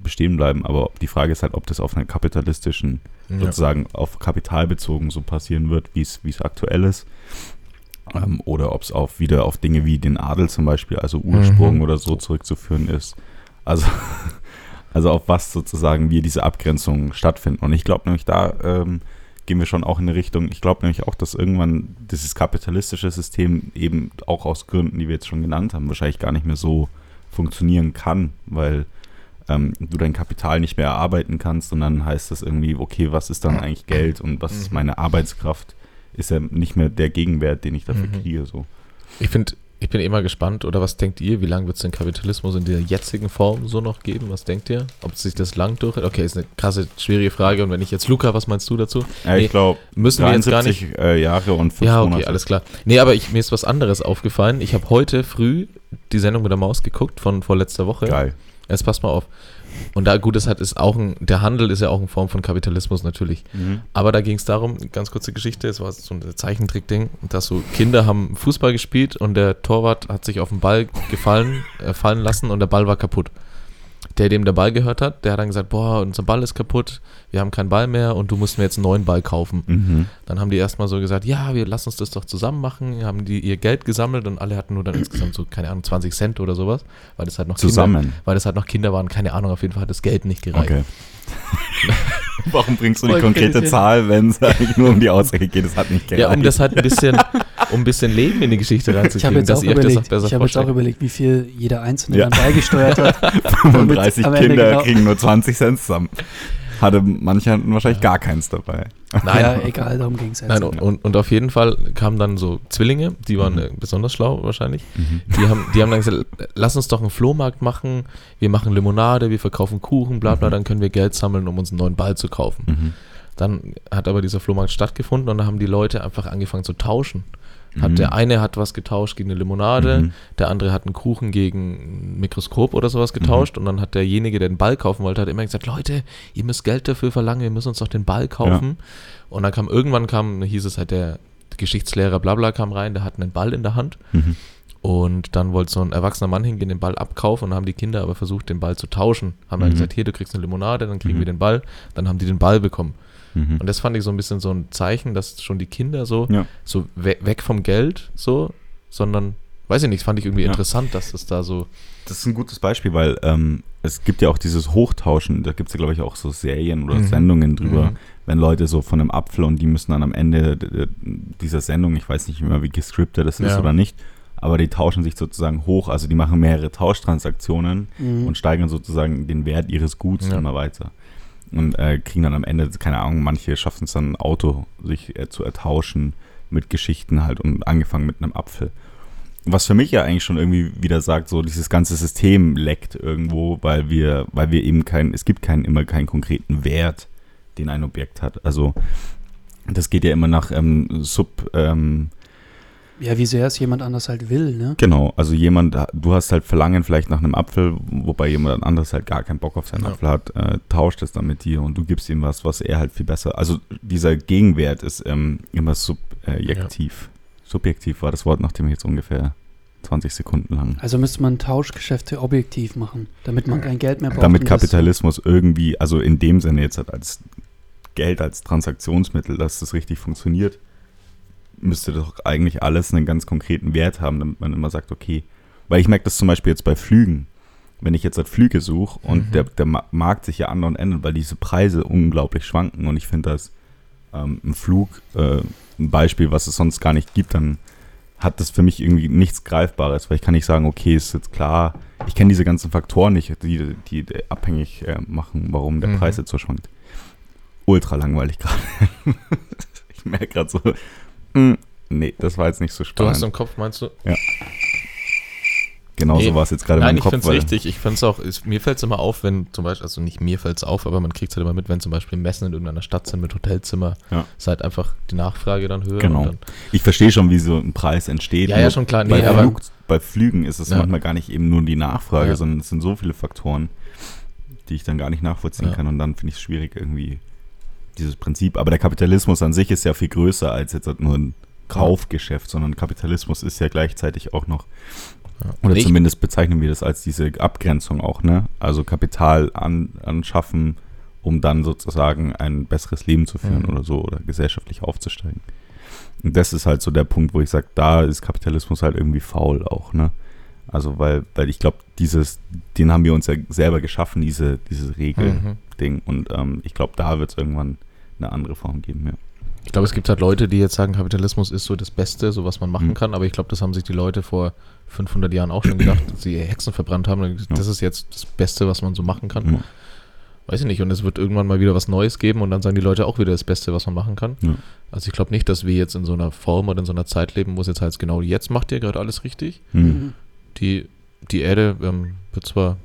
bestehen bleiben. Aber die Frage ist halt, ob das auf einer kapitalistischen Ja. sozusagen auf Kapital bezogen so passieren wird, wie es wie es aktuell ist. Ähm, oder ob es auch wieder auf Dinge wie den Adel zum Beispiel, also Ursprung Mhm. oder so zurückzuführen ist. Also, also auf was sozusagen wir diese Abgrenzung stattfinden. Und ich glaube nämlich, da ähm, gehen wir schon auch in eine Richtung, ich glaube nämlich auch, dass irgendwann dieses kapitalistische System eben auch aus Gründen, die wir jetzt schon genannt haben, wahrscheinlich gar nicht mehr so funktionieren kann, weil ähm, du dein Kapital nicht mehr erarbeiten kannst und dann heißt das irgendwie, okay, was ist dann eigentlich Geld und was ist Mhm. meine Arbeitskraft? Ist ja nicht mehr der Gegenwert, den ich dafür Mhm. kriege. So. Ich finde, ich bin immer gespannt, oder was denkt ihr, wie lange wird es den Kapitalismus in der jetzigen Form so noch geben? Was denkt ihr? Ob sich das lang durch... Okay, ist eine krasse, schwierige Frage. Und wenn ich jetzt, Luca, was meinst du dazu? Ja, Nee, ich glaube, Müssen wir jetzt gar nicht... 73 äh, Jahre und fünf Ja, okay, Monate. alles klar. Nee, aber ich, mir ist was anderes aufgefallen. Ich habe heute früh die Sendung mit der Maus geguckt von vorletzter Woche. Geil. Jetzt passt mal auf. Und da, gut, das hat, ist auch ein, der Handel ist ja auch eine Form von Kapitalismus natürlich. Mhm. Aber da ging es darum, ganz kurze Geschichte, es war so ein Zeichentrick-Ding, dass so Kinder haben Fußball gespielt und der Torwart hat sich auf den Ball gefallen, äh, fallen lassen und der Ball war kaputt. Der, dem der Ball gehört hat, der hat dann gesagt, boah, unser Ball ist kaputt, wir haben keinen Ball mehr und du musst mir jetzt einen neuen Ball kaufen. Mhm. Dann haben die erstmal so gesagt, ja, wir lassen uns das doch zusammen machen, haben die ihr Geld gesammelt und alle hatten nur dann insgesamt so, keine Ahnung, 20 Cent oder sowas, weil das halt noch Kinder, Zusammen. weil das halt noch Kinder waren, keine Ahnung, auf jeden Fall hat das Geld nicht gereicht. Okay. Warum bringst du die konkrete. Zahl, wenn es eigentlich nur um die Aussage geht, es hat nicht gereicht? Ja, um das halt ein bisschen, um ein bisschen Leben in die Geschichte ich habe reinzukriegen, jetzt, dass auch ihr euch das auch überlegt, besser ich hab jetzt auch überlegt, wie viel jeder Einzelne Ja. dann beigesteuert hat. 35 am Ende Kinder genau- kriegen nur 20 Cent zusammen. Hatte manche hatten wahrscheinlich gar keins dabei. Nein, ja, egal, darum ging es jetzt. Nein, und, und, und auf jeden Fall kamen dann so Zwillinge, die waren Mhm. äh, besonders schlau wahrscheinlich. Die haben, die haben dann gesagt, lass uns doch einen Flohmarkt machen, wir machen Limonade, wir verkaufen Kuchen, bla bla, Mhm. dann können wir Geld sammeln, um uns einen neuen Ball zu kaufen. Dann hat aber dieser Flohmarkt stattgefunden und dann haben die Leute einfach angefangen zu tauschen. Hat Mhm. Der eine hat was getauscht gegen eine Limonade, Mhm. der andere hat einen Kuchen gegen ein Mikroskop oder sowas getauscht Mhm. und dann hat derjenige, der den Ball kaufen wollte, hat immer gesagt, Leute, ihr müsst Geld dafür verlangen, wir müssen uns doch den Ball kaufen. Und dann kam irgendwann kam, hieß es halt, der Geschichtslehrer Blabla kam rein, der hat einen Ball in der Hand Mhm. und dann wollte so ein erwachsener Mann hingehen, den Ball abkaufen und dann haben die Kinder aber versucht, den Ball zu tauschen. Haben dann Mhm. gesagt, hier, du kriegst eine Limonade, dann kriegen Mhm. wir den Ball. Dann haben die den Ball bekommen. Mhm. Und das fand ich so ein bisschen so ein Zeichen, dass schon die Kinder so, Ja. so we weg vom Geld, so, sondern, weiß ich nicht, fand ich irgendwie Ja. interessant, dass es da so. Das ist ein gutes Beispiel, weil ähm, es gibt ja auch dieses Hochtauschen, da gibt es ja, glaube ich, auch so Serien oder Mhm. Sendungen drüber, Mhm. wenn Leute so von einem Apfel und die müssen dann am Ende dieser Sendung, ich weiß nicht mehr, wie gescriptet das ist Ja. oder nicht, aber die tauschen sich sozusagen hoch, also die machen mehrere Tauschtransaktionen Mhm. und steigern sozusagen den Wert ihres Guts Ja. immer weiter. Und äh, kriegen dann am Ende, keine Ahnung, manche schaffen es dann ein Auto sich äh, zu ertauschen mit Geschichten halt und angefangen mit einem Apfel. Was für mich ja eigentlich schon irgendwie wieder sagt, so dieses ganze System leckt irgendwo, weil wir, weil wir eben keinen, es gibt keinen, immer keinen konkreten Wert, den ein Objekt hat. Also das geht ja immer nach ähm, Sub, ähm, ja, wie sehr es jemand anders halt will, ne? Genau, also jemand, du hast halt Verlangen vielleicht nach einem Apfel, wobei jemand anderes halt gar keinen Bock auf seinen Ja. Apfel hat, äh, tauscht es dann mit dir und du gibst ihm was, was er halt viel besser. Also dieser Gegenwert ist ähm, immer subjektiv. Subjektiv war das Wort, nachdem ich jetzt ungefähr 20 Sekunden lang. Also müsste man Tauschgeschäfte objektiv machen, damit man kein Geld mehr braucht. Damit Kapitalismus irgendwie, also in dem Sinne jetzt halt als Geld, als Transaktionsmittel, dass das richtig funktioniert, müsste doch eigentlich alles einen ganz konkreten Wert haben, damit man immer sagt, okay, weil ich merke das zum Beispiel jetzt bei Flügen. Wenn ich jetzt halt Flüge suche und Mhm. der, der Ma- Markt sich ja andauernd ändert, weil diese Preise unglaublich schwanken und ich finde das ähm, ein Flug, äh, ein Beispiel, was es sonst gar nicht gibt, dann hat das für mich irgendwie nichts Greifbares, weil ich kann nicht sagen, okay, ist jetzt klar, ich kenne diese ganzen Faktoren nicht, die, die, die abhängig äh, machen, warum der Mhm. Preis jetzt so schwankt. Ultra langweilig gerade. ich merke gerade so, mm, nee, das war jetzt nicht so Du spannend. hast im Kopf, meinst du? genau Nee. so war es jetzt gerade in Nein, meinem ich Kopf. finde es richtig. Ich finde es auch, ist, mir fällt es immer auf, wenn zum Beispiel, also nicht mir fällt es auf, aber man kriegt es halt immer mit, wenn zum Beispiel Messen in irgendeiner Stadt sind mit Hotelzimmer, Ja. ist halt einfach die Nachfrage dann höher. Genau. Dann, Ich verstehe schon, wie so ein Preis entsteht. ja, ja, schon klar. Nee, bei, aber Flug, bei Flügen ist es Ja. manchmal gar nicht eben nur die Nachfrage, Ja. sondern es sind so viele Faktoren, die ich dann gar nicht nachvollziehen Ja. kann. Und dann finde ich es schwierig, irgendwie dieses Prinzip. Aber der Kapitalismus an sich ist ja viel größer als jetzt nur ein Kaufgeschäft, sondern Kapitalismus ist ja gleichzeitig auch noch, oder ich- zumindest bezeichnen wir das als diese Abgrenzung auch, ne? Also Kapital an, anschaffen, um dann sozusagen ein besseres Leben zu führen Mhm. oder so oder gesellschaftlich aufzusteigen. Und das ist halt so der Punkt, wo ich sage, da ist Kapitalismus halt irgendwie faul auch, ne? Also weil, weil ich glaube, dieses, den haben wir uns ja selber geschaffen, diese, diese Regel-Ding. Mhm. Und ähm, ich glaube, da wird es irgendwann eine andere Form geben, ja. Ich glaube, es gibt halt Leute, die jetzt sagen, Kapitalismus ist so das Beste, so was man machen Mhm. kann, aber ich glaube, das haben sich die Leute vor 500 Jahren auch schon gedacht, dass sie Hexen verbrannt haben. und gesagt, Ja. Das ist jetzt das Beste, was man so machen kann. Ja. Weiß ich nicht. Und es wird irgendwann mal wieder was Neues geben und dann sagen die Leute auch wieder das Beste, was man machen kann. Ja. Also ich glaube nicht, dass wir jetzt in so einer Form oder in so einer Zeit leben, wo es jetzt heißt, genau jetzt macht ihr gerade alles richtig. Mhm. Die, die Erde ähm, wird zwar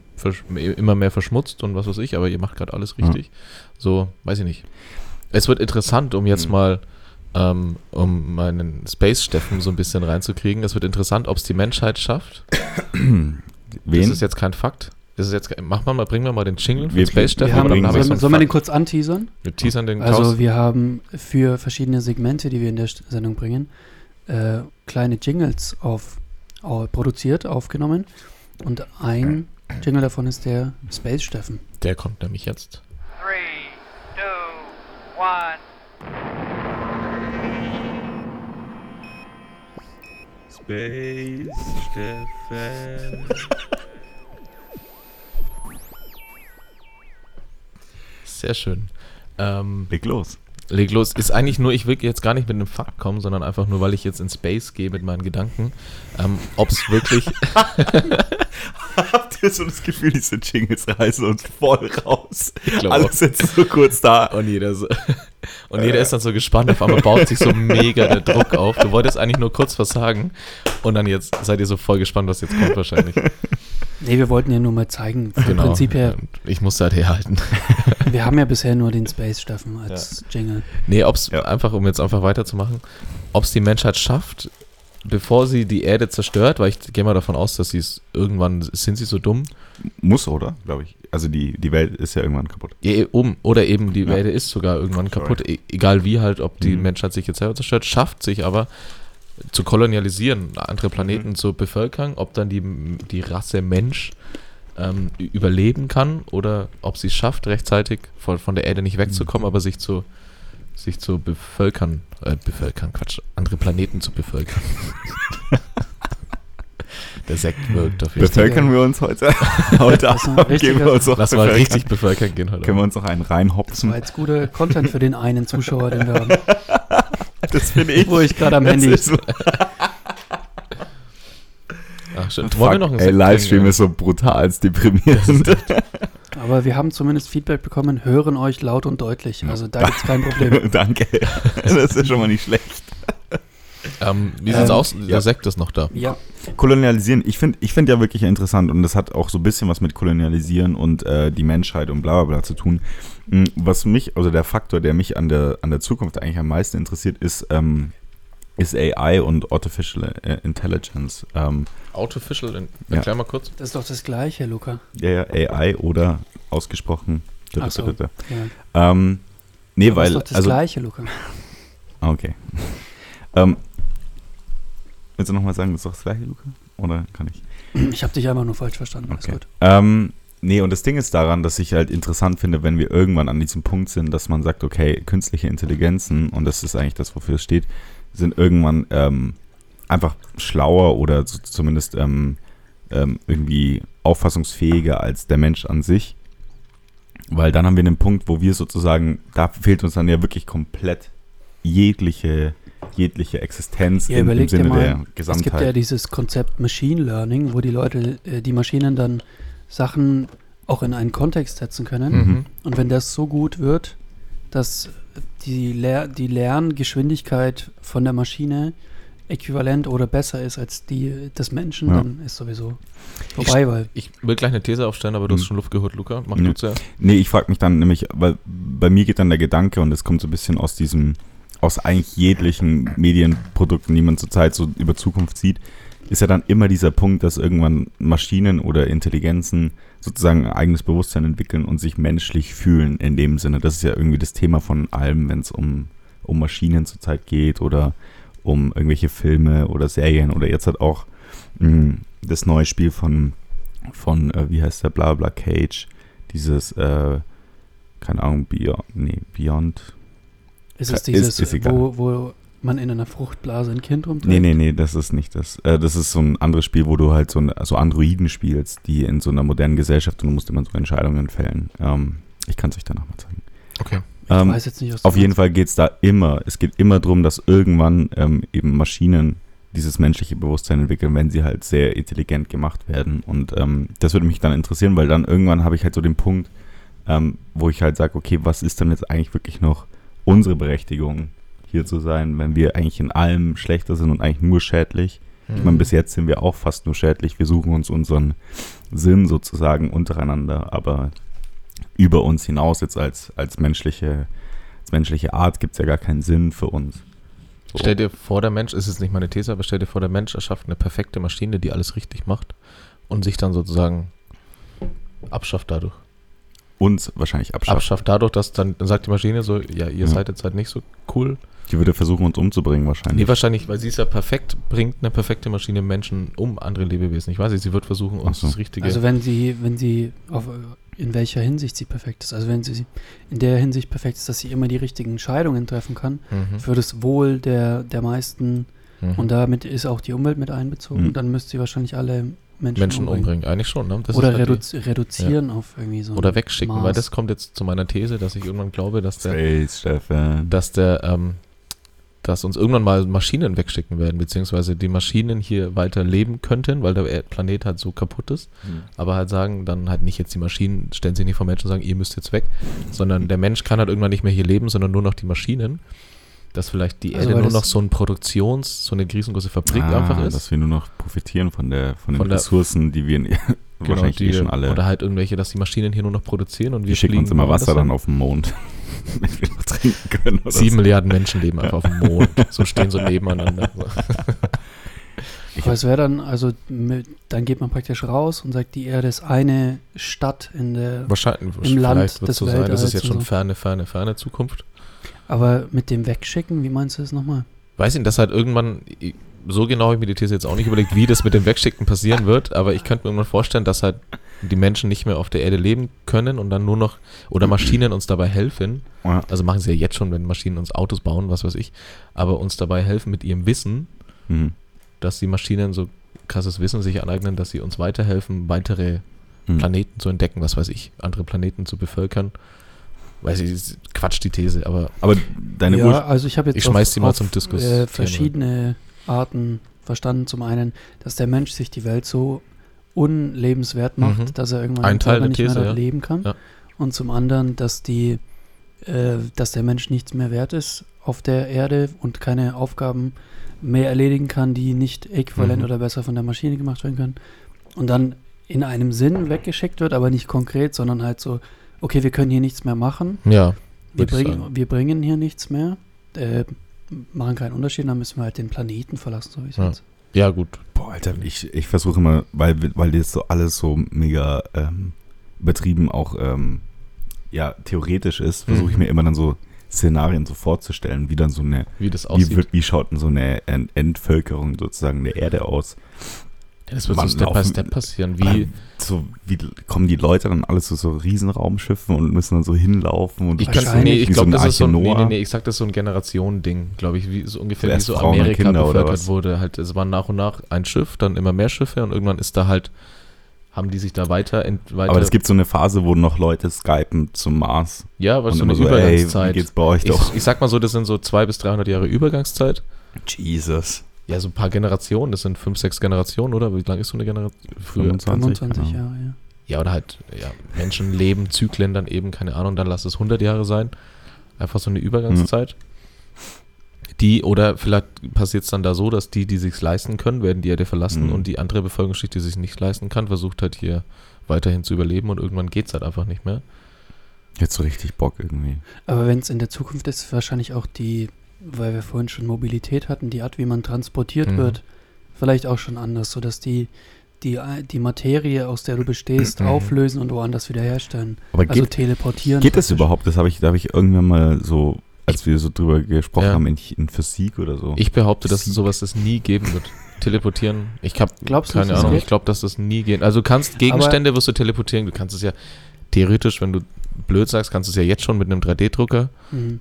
immer mehr verschmutzt und was weiß ich, aber ihr macht gerade alles Ja. richtig. So, weiß ich nicht. Es wird interessant, um jetzt Mhm. mal, ähm, um meinen Space-Steffen so ein bisschen reinzukriegen. Es wird interessant, ob es die Menschheit schafft. Das Wen? ist jetzt kein Fakt. Das ist jetzt, mach mal, bringen wir mal den Jingle für haben, dann habe ich sollen, sollen wir den kurz anteasern? Wir teasern den Also Klaus. wir haben für verschiedene Segmente, die wir in der Sendung bringen, äh, kleine Jingles auf, au- produziert, aufgenommen. Und ein Jingle davon ist der Space Steffen. Der kommt nämlich jetzt. Three, one. Space Steffen. Sehr schön. Ähm, Leg los. Leg los. Ist eigentlich nur, ich will jetzt gar nicht mit einem Fakt kommen, sondern einfach nur, weil ich jetzt in Space gehe mit meinen Gedanken. Ähm, Ob es wirklich. Habt ihr so das Gefühl, diese Jingles reißen uns voll raus? Ich glaub Alles jetzt so kurz da. Und jeder, so, und jeder ist dann so gespannt, auf einmal baut sich so mega der Druck auf. Du wolltest eigentlich nur kurz was sagen und dann jetzt seid ihr so voll gespannt, was jetzt kommt wahrscheinlich. Nee, wir wollten ja nur mal zeigen, vom Genau. Prinzip her, Ich musste halt herhalten. wir haben ja bisher nur den Space Steffen als Jingle. Nee, ob's Ja. einfach, um jetzt einfach weiterzumachen, ob es die Menschheit schafft, bevor sie die Erde zerstört, weil ich gehe mal davon aus, dass sie es irgendwann, sind sie so dumm, Muss, oder? Glaube ich. Also die, die Welt ist ja irgendwann kaputt. Ja, um, oder eben die Ja. Erde ist sogar irgendwann kaputt, e egal wie halt, ob die Mhm. Menschheit sich jetzt selber zerstört, schafft sich aber zu kolonialisieren, andere Planeten Mhm. zu bevölkern, ob dann die, die Rasse Mensch ähm, überleben kann oder ob sie es schafft, rechtzeitig von, von der Erde nicht wegzukommen, Mhm. aber sich zu, sich zu bevölkern, äh, bevölkern, Quatsch, andere Planeten zu bevölkern. der Sekt wirkt auf jeden Fall. Bevölkern wir uns heute? heute Das Abend geben wir uns noch Lass mal bevölkern. richtig bevölkern gehen heute. Können wir uns noch einen Das reinhopsen? war jetzt guter Content für den einen Zuschauer, den wir haben. Das finde ich. Wo ich gerade am Handy ist so- Ach, stimmt. Wollen wir noch einen Ey, Livestream ist so brutal deprimierend. Aber wir haben zumindest Feedback bekommen, hören euch laut und deutlich. Also da gibt es kein Problem. Danke. Das ist ja schon mal nicht schlecht. Ähm, wie sieht's Ähm, aus? Der ja. Sekt ist noch da. Ja, Kolonialisieren, ich finde ich find ja wirklich interessant und das hat auch so ein bisschen was mit Kolonialisieren und äh, die Menschheit und bla bla bla zu tun. Mm, Was mich, also der Faktor, der mich an der, an der Zukunft eigentlich am meisten interessiert, ist, ähm, ist AI und Artificial äh, Intelligence. Ähm, Artificial, in, Ja. erklär mal kurz. das ist doch das Gleiche, Luca. ja, ja, AI oder ausgesprochen. Ach so. Ja. Ähm, nee, das weil, ist doch das also, Gleiche, Luca. Ah, Okay. ähm, willst du nochmal sagen, das ist doch das gleiche, Luca? Oder kann ich? Ich habe dich einfach nur falsch verstanden. Alles Okay. gut. Ähm, nee, und das Ding ist daran, dass ich halt interessant finde, wenn wir irgendwann an diesem Punkt sind, dass man sagt, okay, künstliche Intelligenzen, und das ist eigentlich das, wofür es steht, sind irgendwann ähm, einfach schlauer oder so, zumindest ähm, ähm, irgendwie auffassungsfähiger als der Mensch an sich. Weil dann haben wir einen Punkt, wo wir sozusagen, da fehlt uns dann ja wirklich komplett jegliche jegliche Existenz Ja, im dir Sinne mal, der Es gibt ja Gesamtheit. dieses Konzept Machine Learning, wo die Leute, äh, die Maschinen dann Sachen auch in einen Kontext setzen können. Mhm. Und wenn das so gut wird, dass die, Lehr die Lerngeschwindigkeit von der Maschine äquivalent oder besser ist als die des Menschen, Ja. dann ist sowieso vorbei, weil Ich will gleich eine These aufstellen, aber du hast Mhm. schon Luft geholt, Luca. Mach Ja. du zuerst. Nee, ich frage mich dann nämlich, weil bei mir geht dann der Gedanke und es kommt so ein bisschen aus diesem, aus eigentlich jeglichen Medienprodukten, die man zurzeit so über Zukunft sieht, ist ja dann immer dieser Punkt, dass irgendwann Maschinen oder Intelligenzen sozusagen ein eigenes Bewusstsein entwickeln und sich menschlich fühlen in dem Sinne. Das ist ja irgendwie das Thema von allem, wenn es um, um Maschinen zurzeit geht oder um irgendwelche Filme oder Serien oder jetzt hat auch mh, das neue Spiel von, von äh, wie heißt der, Blabla Cage, dieses, äh, keine Ahnung, Beyond, nee, Beyond. Ist Ist- es dieses, ist egal. wo, wo man in einer Fruchtblase ein Kind rumträgt. Nee, nee, nee, das ist nicht das. Äh, das ist so ein anderes Spiel, wo du halt so, ein, so Androiden spielst, die in so einer modernen Gesellschaft und du musst immer so Entscheidungen fällen. Ähm, ich kann es euch danach mal zeigen. Okay. Ich Ähm, weiß jetzt nicht, was du Auf jeden meinst. Fall geht es da immer, es geht immer darum, dass irgendwann ähm, eben Maschinen dieses menschliche Bewusstsein entwickeln, wenn sie halt sehr intelligent gemacht werden. Und ähm, das würde mich dann interessieren, weil dann irgendwann habe ich halt so den Punkt, ähm, wo ich halt sage, okay, was ist denn jetzt eigentlich wirklich noch unsere Berechtigung, hier zu sein, wenn wir eigentlich in allem schlechter sind und eigentlich nur schädlich. Ich Mhm. meine, bis jetzt sind wir auch fast nur schädlich. Wir suchen uns unseren Sinn sozusagen untereinander, aber über uns hinaus jetzt als, als, menschliche, als menschliche Art gibt es ja gar keinen Sinn für uns. So. Stell dir vor, der Mensch, ist jetzt nicht meine These, aber stell dir vor, der Mensch erschafft eine perfekte Maschine, die alles richtig macht und sich dann sozusagen abschafft dadurch. Uns wahrscheinlich abschaffen. Abschafft dadurch, dass dann, dann sagt die Maschine so, ja, ihr Ja. seid jetzt halt nicht so cool. Die würde versuchen, uns umzubringen wahrscheinlich. Nee, wahrscheinlich, weil sie ist ja perfekt, bringt eine perfekte Maschine Menschen um andere Lebewesen. Ich weiß nicht, sie wird versuchen, uns so. das Richtige. Also wenn sie, wenn sie auf, in welcher Hinsicht sie perfekt ist. Also wenn sie in der Hinsicht perfekt ist, dass sie immer die richtigen Entscheidungen treffen kann mhm. für das Wohl der, der meisten Mhm. und damit ist auch die Umwelt mit einbezogen, Mhm. dann müsste sie wahrscheinlich alle Menschen, Menschen umbringen. umbringen. Eigentlich schon, ne? Das Oder ist halt die- reduzi reduzieren auf irgendwie so. oder wegschicken, weil Maß. das kommt jetzt zu meiner These, dass ich irgendwann glaube, dass der, Space, Stefan. dass der, ähm, dass uns irgendwann mal Maschinen wegschicken werden, beziehungsweise die Maschinen hier weiter leben könnten, weil der Er- Planet halt so kaputt ist. Hm. Aber halt sagen, dann halt nicht jetzt die Maschinen, stellen sich nicht vor Menschen und sagen, ihr müsst jetzt weg, sondern der Mensch kann halt irgendwann nicht mehr hier leben, sondern nur noch die Maschinen. Dass vielleicht die Also, Erde nur noch so ein Produktions-, so eine riesengroße Fabrik ah, einfach ist. Dass wir nur noch profitieren von, der, von den Von der- Ressourcen, die wir wahrscheinlich die, eh schon alle. Oder halt irgendwelche, dass die Maschinen hier nur noch produzieren und wir die schicken uns immer Wasser dann auf den Mond, wenn wir noch trinken können. Oder Sieben so. Milliarden Menschen leben einfach auf dem Mond. So stehen so nebeneinander. Aber es wäre dann, also mit, dann geht man praktisch raus und sagt, die Erde ist eine Stadt in der. Wahrscheinlich, Im Land des so sein. Das ist Weltalls jetzt schon so. ferne, ferne, ferne Zukunft. Aber mit dem Wegschicken, wie meinst du das nochmal? Weiß nicht, dass halt irgendwann, so genau habe ich mir die These jetzt auch nicht überlegt, wie das mit dem Wegschicken passieren wird, aber ich könnte mir irgendwann vorstellen, dass halt die Menschen nicht mehr auf der Erde leben können und dann nur noch, oder Maschinen uns dabei helfen. Ja. Also machen sie ja jetzt schon, wenn Maschinen uns Autos bauen, was weiß ich, aber uns dabei helfen mit ihrem Wissen, Mhm. dass die Maschinen so krasses Wissen sich aneignen, dass sie uns weiterhelfen, weitere Mhm. Planeten zu entdecken, was weiß ich, andere Planeten zu bevölkern. Weiß ich, Quatsch die These, aber Aber deine ja, also ich habe jetzt Ich schmeiß auf- die mal auf, zum Diskus- Äh, verschiedene Arten verstanden. Zum einen, dass der Mensch sich die Welt so unlebenswert macht, Mhm. dass er irgendwann Ein Teil nicht These, mehr ja. dort leben kann. Ja. Und zum anderen, dass die, äh, dass der Mensch nichts mehr wert ist auf der Erde und keine Aufgaben mehr erledigen kann, die nicht äquivalent Mhm. oder besser von der Maschine gemacht werden können. Und dann in einem Sinn weggeschickt wird, aber nicht konkret, sondern halt so, okay, wir können hier nichts mehr machen. ja, Wir, sagen. wir bringen hier nichts mehr, äh, machen keinen Unterschied, dann müssen wir halt den Planeten verlassen, so wie es Ja. jetzt. ja gut. Boah, Alter, ich, ich versuche immer, weil, weil das so alles so mega ähm, übertrieben auch ähm, ja, theoretisch ist, versuche ich Mhm. mir immer dann so Szenarien so vorzustellen, wie dann so eine, Wie das wie, aussieht. wird, wie schaut denn so eine Ent Entvölkerung sozusagen der Erde aus? Das wird so Step by Step passieren. Wie, so, wie kommen die Leute dann alle zu so Riesenraumschiffen und müssen dann so hinlaufen und ich kann, nee, ich glaube, eine das ist so ein, nee, nee, nee, ich sag, das ist so ein Generationending, glaube ich, wie so ungefähr wie so Frauen Amerika Kinder, bevölkert wurde. Halt, es war nach und nach ein Schiff, dann immer mehr Schiffe und irgendwann ist da halt, haben die sich da weiter, ent, weiter Aber es gibt so eine Phase, wo noch Leute skypen zum Mars. ja, was und so eine so, ey, Übergangszeit. geht's bei euch doch? ich, ich sag mal so, das sind so zwei bis 300 Jahre Übergangszeit Jesus. Ja, so ein paar Generationen, das sind fünf, sechs Generationen, oder? Wie lang ist so eine Generation? Früher. 25, 25 genau. Jahre, ja. Ja, oder halt, ja, Menschen leben, Zyklen dann eben, keine Ahnung, dann lass es 100 Jahre sein. Einfach so eine Übergangszeit. Die, oder vielleicht passiert es dann da so, dass die, die sich leisten können, werden die Erde verlassen Mhm. und die andere Bevölkerungsschicht, die sich nicht leisten kann, versucht halt hier weiterhin zu überleben und irgendwann geht es halt einfach nicht mehr. Jetzt so richtig Bock irgendwie. Aber wenn es in der Zukunft ist, wahrscheinlich auch die, weil wir vorhin schon Mobilität hatten, die Art, wie man transportiert Mhm. wird, vielleicht auch schon anders, sodass die, die, die Materie, aus der du bestehst, Mhm. auflösen und woanders wiederherstellen. Aber Also geht, teleportieren. geht das überhaupt? Das habe ich, da habe ich irgendwann mal so, als wir so drüber gesprochen Ja. haben, in, in Physik oder so. Ich behaupte, dass es Sieg. sowas es nie geben wird. Teleportieren. Ich habe du, keine dass das Ahnung. geht? Ich glaube, dass das nie geht. Also du kannst Gegenstände wirst du teleportieren. Du kannst es ja theoretisch, wenn du blöd sagst, kannst du es ja jetzt schon mit einem 3D-Drucker. Mhm.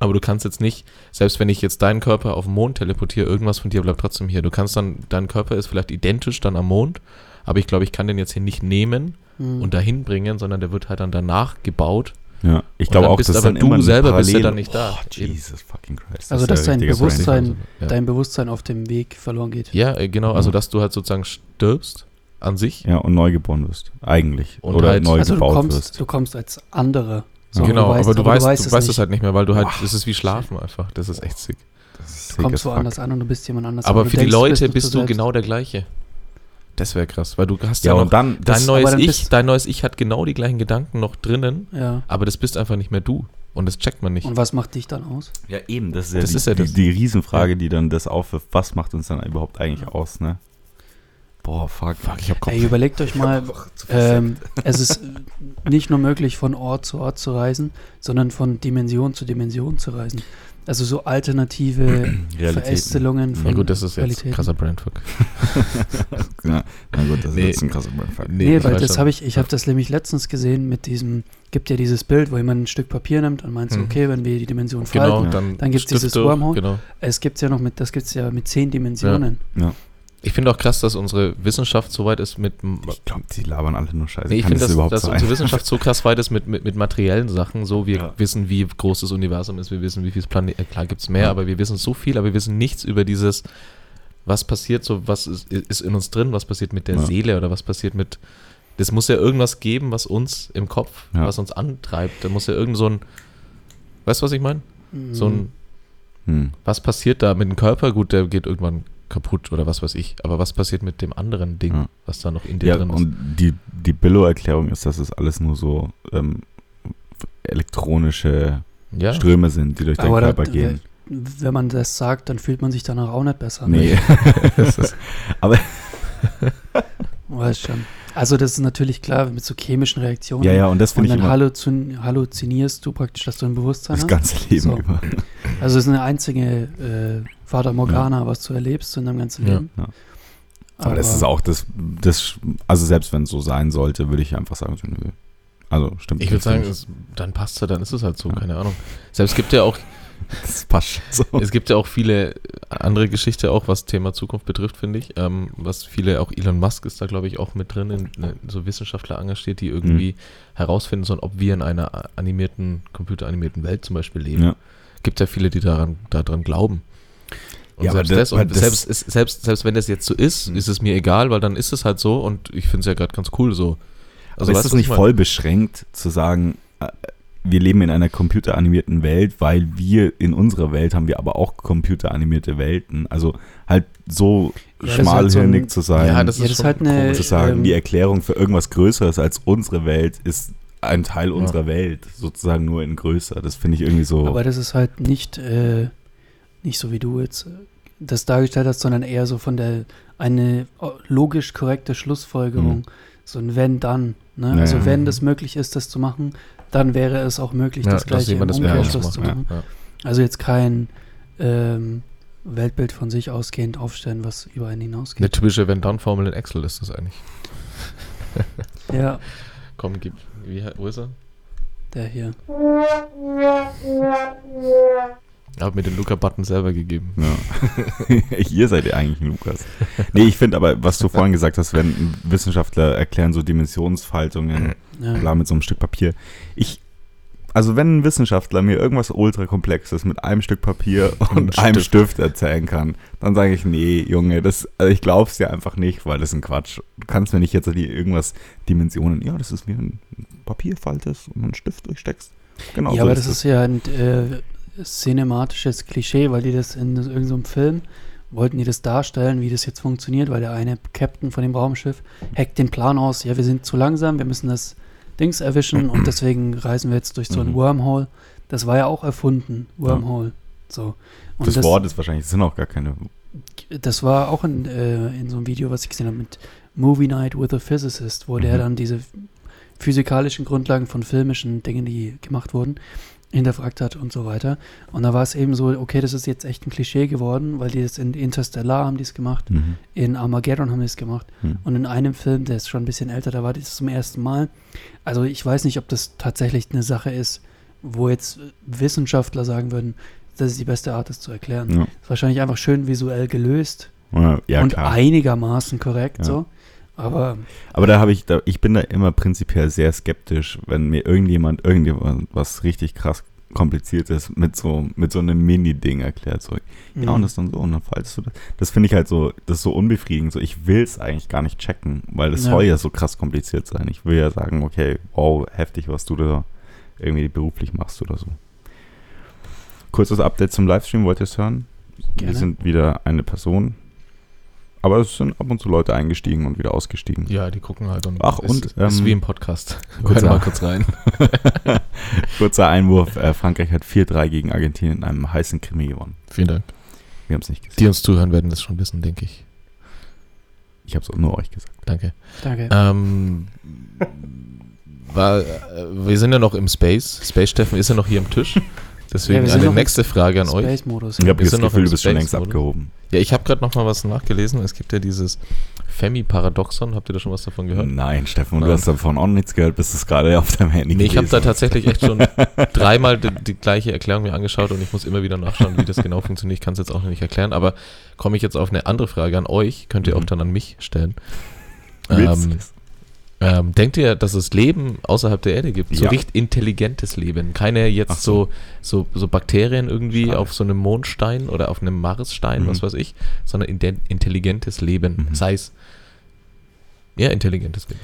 Aber du kannst jetzt nicht, selbst wenn ich jetzt deinen Körper auf den Mond teleportiere, irgendwas von dir bleibt trotzdem hier. Du kannst dann, dein Körper ist vielleicht identisch dann am Mond, aber ich glaube, ich kann den jetzt hier nicht nehmen Mhm. und dahin bringen, sondern der wird halt dann danach gebaut. ja, ich glaube auch, dass aber dann du immer selber bist ja Parallel- dann nicht da. Oh, Eben. Jesus fucking Christ. Also, dass dein Bewusstsein-. Ja. Dein Bewusstsein auf dem Weg verloren geht. Ja, äh, genau. Also dass du halt sozusagen stirbst an sich. Ja, und neu geboren wirst. Eigentlich. Und Oder halt- neu Also du gebaut kommst, wirst. du kommst als andere. Genau, aber du weißt, du weißt, es halt nicht mehr, weil du halt, das ist wie Schlafen einfach. Das ist echt sick. Das ist Du kommst woanders an und du bist jemand anders. Aber für die denkst, Leute du bist du selbst. genau der gleiche. Das wäre krass, weil du hast Ja, ja, noch und dann, das, dein neues dann Ich, bist- dein neues Ich hat genau die gleichen Gedanken noch drinnen, Ja. aber das bist einfach nicht mehr du. Und das checkt man nicht. Und was macht dich dann aus? ja eben, das ist ja, Das die, ist ja die, das. die Riesenfrage, die dann das aufwirft, was macht uns dann überhaupt eigentlich aus, ne? Boah, fuck. Fuck, ich hab Kopf. Ey, überlegt euch mal, ähm, es ist nicht nur möglich, von Ort zu Ort zu reisen, sondern von Dimension zu Dimension zu reisen. Also so alternative. Verästelungen von Na gut, das ist jetzt Realitäten. krasser Brainfuck. Ja, na gut, das ist Nee. jetzt ein krasser Brainfuck. Nee, ich weil das habe ich, ich habe das nämlich letztens gesehen mit diesem, gibt ja dieses Bild, wo jemand ein Stück Papier nimmt und meint Mhm. okay, wenn wir die Dimension Genau, falten, dann, Dann gibt's Stifte, dieses Wormhole. Genau. es gibt's ja noch mit, das gibt's ja mit zehn Dimensionen. Ich finde auch krass, dass unsere Wissenschaft so weit ist mit. Ich glaube, die labern alle nur Scheiße. Nee, ich finde, das dass, überhaupt dass sein? unsere Wissenschaft so krass weit ist mit, mit, mit materiellen Sachen. So, wir Ja. wissen, wie groß das Universum ist, wir wissen, wie viel Planet. Äh, klar gibt es mehr, Ja. aber wir wissen so viel, aber wir wissen nichts über dieses, was passiert, so was ist, ist in uns drin, was passiert mit der Ja. Seele oder was passiert mit. Das muss ja irgendwas geben, was uns im Kopf, Ja. was uns antreibt. Da muss ja irgend so ein. Weißt du, was ich meine? So ein. Hm. Was passiert da mit dem Körper? Gut, der geht irgendwann kaputt oder was weiß ich. Aber was passiert mit dem anderen Ding, Ja. was da noch in dir Ja, drin ist? und die, die Billo-Erklärung ist, dass es alles nur so ähm, elektronische Ja. Ströme sind, die durch deinen Aber da- Körper gehen. Wenn man das sagt, dann fühlt man sich danach auch nicht besser. Nee. Das ist- Weiß schon. Also das ist natürlich klar mit so chemischen Reaktionen. ja, ja, und das finde ich dann immer halluzin halluzinierst du praktisch, dass du ein Bewusstsein das hast. ganze Leben So. über. Also es ist eine einzige äh, Fata Morgana, was du erlebst in deinem ganzen Ja. Leben. Ja. Aber, das ist auch das, das, also selbst wenn es so sein sollte, würde ich einfach sagen, so, nö. Also stimmt. Ich würde sagen, es, dann passt es, dann ist es halt so, Ja. keine Ahnung. Selbst gibt ja auch, das passt schon so. es gibt ja auch viele andere Geschichte auch, was Thema Zukunft betrifft, finde ich. Ähm, was viele, auch Elon Musk ist da, glaube ich, auch mit drin, in, in, so Wissenschaftler engagiert, die irgendwie Mhm. herausfinden sollen, ob wir in einer animierten, computeranimierten Welt zum Beispiel leben. Ja. Gibt ja viele, die daran, daran glauben. Und Ja, aber selbst, das- das, und aber das- selbst, ist, selbst, selbst wenn das jetzt so ist, Mhm. ist es mir egal, weil dann ist es halt so und ich finde es ja gerade ganz cool so. Also ist weißt es nicht voll beschränkt zu sagen, äh, wir leben in einer computeranimierten Welt, weil wir in unserer Welt haben wir aber auch computeranimierte Welten. Also halt so Ja, das ist halt schmalhirnig so ein- zu sein, Ja, das Ja, ist das ist schon halt eine- zu sagen, ähm, die Erklärung für irgendwas Größeres als unsere Welt ist ein Teil Ja. unserer Welt, sozusagen nur in größer. Das finde ich irgendwie so. Aber das ist halt nicht, äh, nicht so wie du jetzt äh, das dargestellt hast, sondern eher so von der eine logisch korrekte Schlussfolgerung. Mhm. So ein wenn dann. Ne? Ja, also ja. wenn das möglich ist, das zu machen, dann wäre es auch möglich, Ja, das gleiche im das Umkehrschluss zu machen, machen. Ja. Also jetzt kein ähm, Weltbild von sich ausgehend aufstellen, was über einen Eine hinausgeht. typische Wenn-Dann-Formel in Excel ist das eigentlich. Ja, Komm, gib. Wie, wo ist er? der hier. Ich habe mir den Luca-Button selber gegeben. Ja. Ihr seid ja eigentlich ein Lukas. Nee, ich finde aber, was du vorhin gesagt hast, wenn Wissenschaftler erklären so Dimensionsfaltungen, Ja. bla, mit so einem Stück Papier. Ich, also wenn ein Wissenschaftler mir irgendwas ultrakomplexes mit einem Stück Papier und Und einem Stift. Stift erzählen kann, dann sage ich, nee, Junge, das, also ich glaub's dir einfach nicht, weil das ist ein Quatsch. Du kannst mir nicht jetzt irgendwas Dimensionen, ja, das ist wie ein Papier faltest und einen Stift durchsteckst. Genau, ja, so aber ist das ist ja ein äh, cinematisches Klischee, weil die das in so- irgendeinem Film wollten die das darstellen, wie das jetzt funktioniert, weil der eine Captain von dem Raumschiff hackt den Plan aus, ja, wir sind zu langsam, wir müssen das Dings erwischen und deswegen reisen wir jetzt durch so ein Mhm. Wormhole. Das war ja auch erfunden, Wormhole. So. Und das, Wort ist wahrscheinlich, es sind auch gar keine. das war auch in, äh, in so einem Video, was ich gesehen habe, mit Movie Night with a Physicist, wo der Mhm. dann diese physikalischen Grundlagen von filmischen Dingen, die gemacht wurden, hinterfragt hat und so weiter. Und da war es eben so, okay, das ist jetzt echt ein Klischee geworden, weil die das in Interstellar haben die es gemacht, Mhm. in Armageddon haben die es gemacht Mhm. und in einem Film, der ist schon ein bisschen älter, da war das zum ersten Mal. Also ich weiß nicht, ob das tatsächlich eine Sache ist, wo jetzt Wissenschaftler sagen würden, das ist die beste Art, das zu erklären. Ja. Ist wahrscheinlich einfach schön visuell gelöst Ja, und klar. einigermaßen korrekt Ja. so. Aber Aber da habe ich, da, ich bin da immer prinzipiell sehr skeptisch, wenn mir irgendjemand irgendjemand was richtig krass kompliziertes mit so mit so einem Mini-Ding erklärt. So, ja, und das dann so, und dann faltest du das. Das finde ich halt so, das ist so unbefriedigend. So, ich will es eigentlich gar nicht checken, weil es Ja. soll ja so krass kompliziert sein. Ich will ja sagen, okay, wow, heftig, was du da irgendwie beruflich machst oder so. Kurzes Update zum Livestream, wollt ihr es hören? Gerne. Wir sind wieder eine Person. Aber es sind ab und zu Leute eingestiegen und wieder ausgestiegen. Ja, die gucken halt und Ach, ist, und, ist ähm, wie im Podcast. kurzer- Hör mal kurz rein. Kurzer Einwurf: äh, Frankreich hat 4-3 gegen Argentinien in einem heißen Krimi gewonnen. Vielen Dank. Wir haben es nicht gesehen. Die uns zuhören, werden das schon wissen, denke ich. Ich habe es auch nur euch gesagt. Danke. danke. Ähm, war, äh, wir sind ja noch im Space. Space Steffen ist ja noch hier am Tisch. Deswegen Ja, eine nächste Frage an euch. Ich habe das Gefühl, du bist schon längst abgehoben. Ja, ich habe gerade noch mal was nachgelesen. Es gibt ja dieses Femi-Paradoxon. Habt ihr da schon was davon gehört? Nein, Steffen, du Nein. hast davon auch nichts gehört, bist es gerade auf deinem Handy Nee, ich habe da tatsächlich echt schon dreimal die, die gleiche Erklärung mir angeschaut und ich muss immer wieder nachschauen, wie das genau funktioniert. Ich kann es jetzt auch noch nicht erklären, aber komme ich jetzt auf eine andere Frage an euch, könnt ihr auch Mhm. dann an mich stellen. Willst Ähm? Ähm, denkt ihr, dass es Leben außerhalb der Erde gibt? So Ja. richtig intelligentes Leben. Keine jetzt so. so. So, so Bakterien irgendwie Schade. auf so einem Mondstein oder auf einem Marsstein, Mhm. was weiß ich, sondern inde- intelligentes Leben. Mhm. Sei es ja, intelligentes Leben.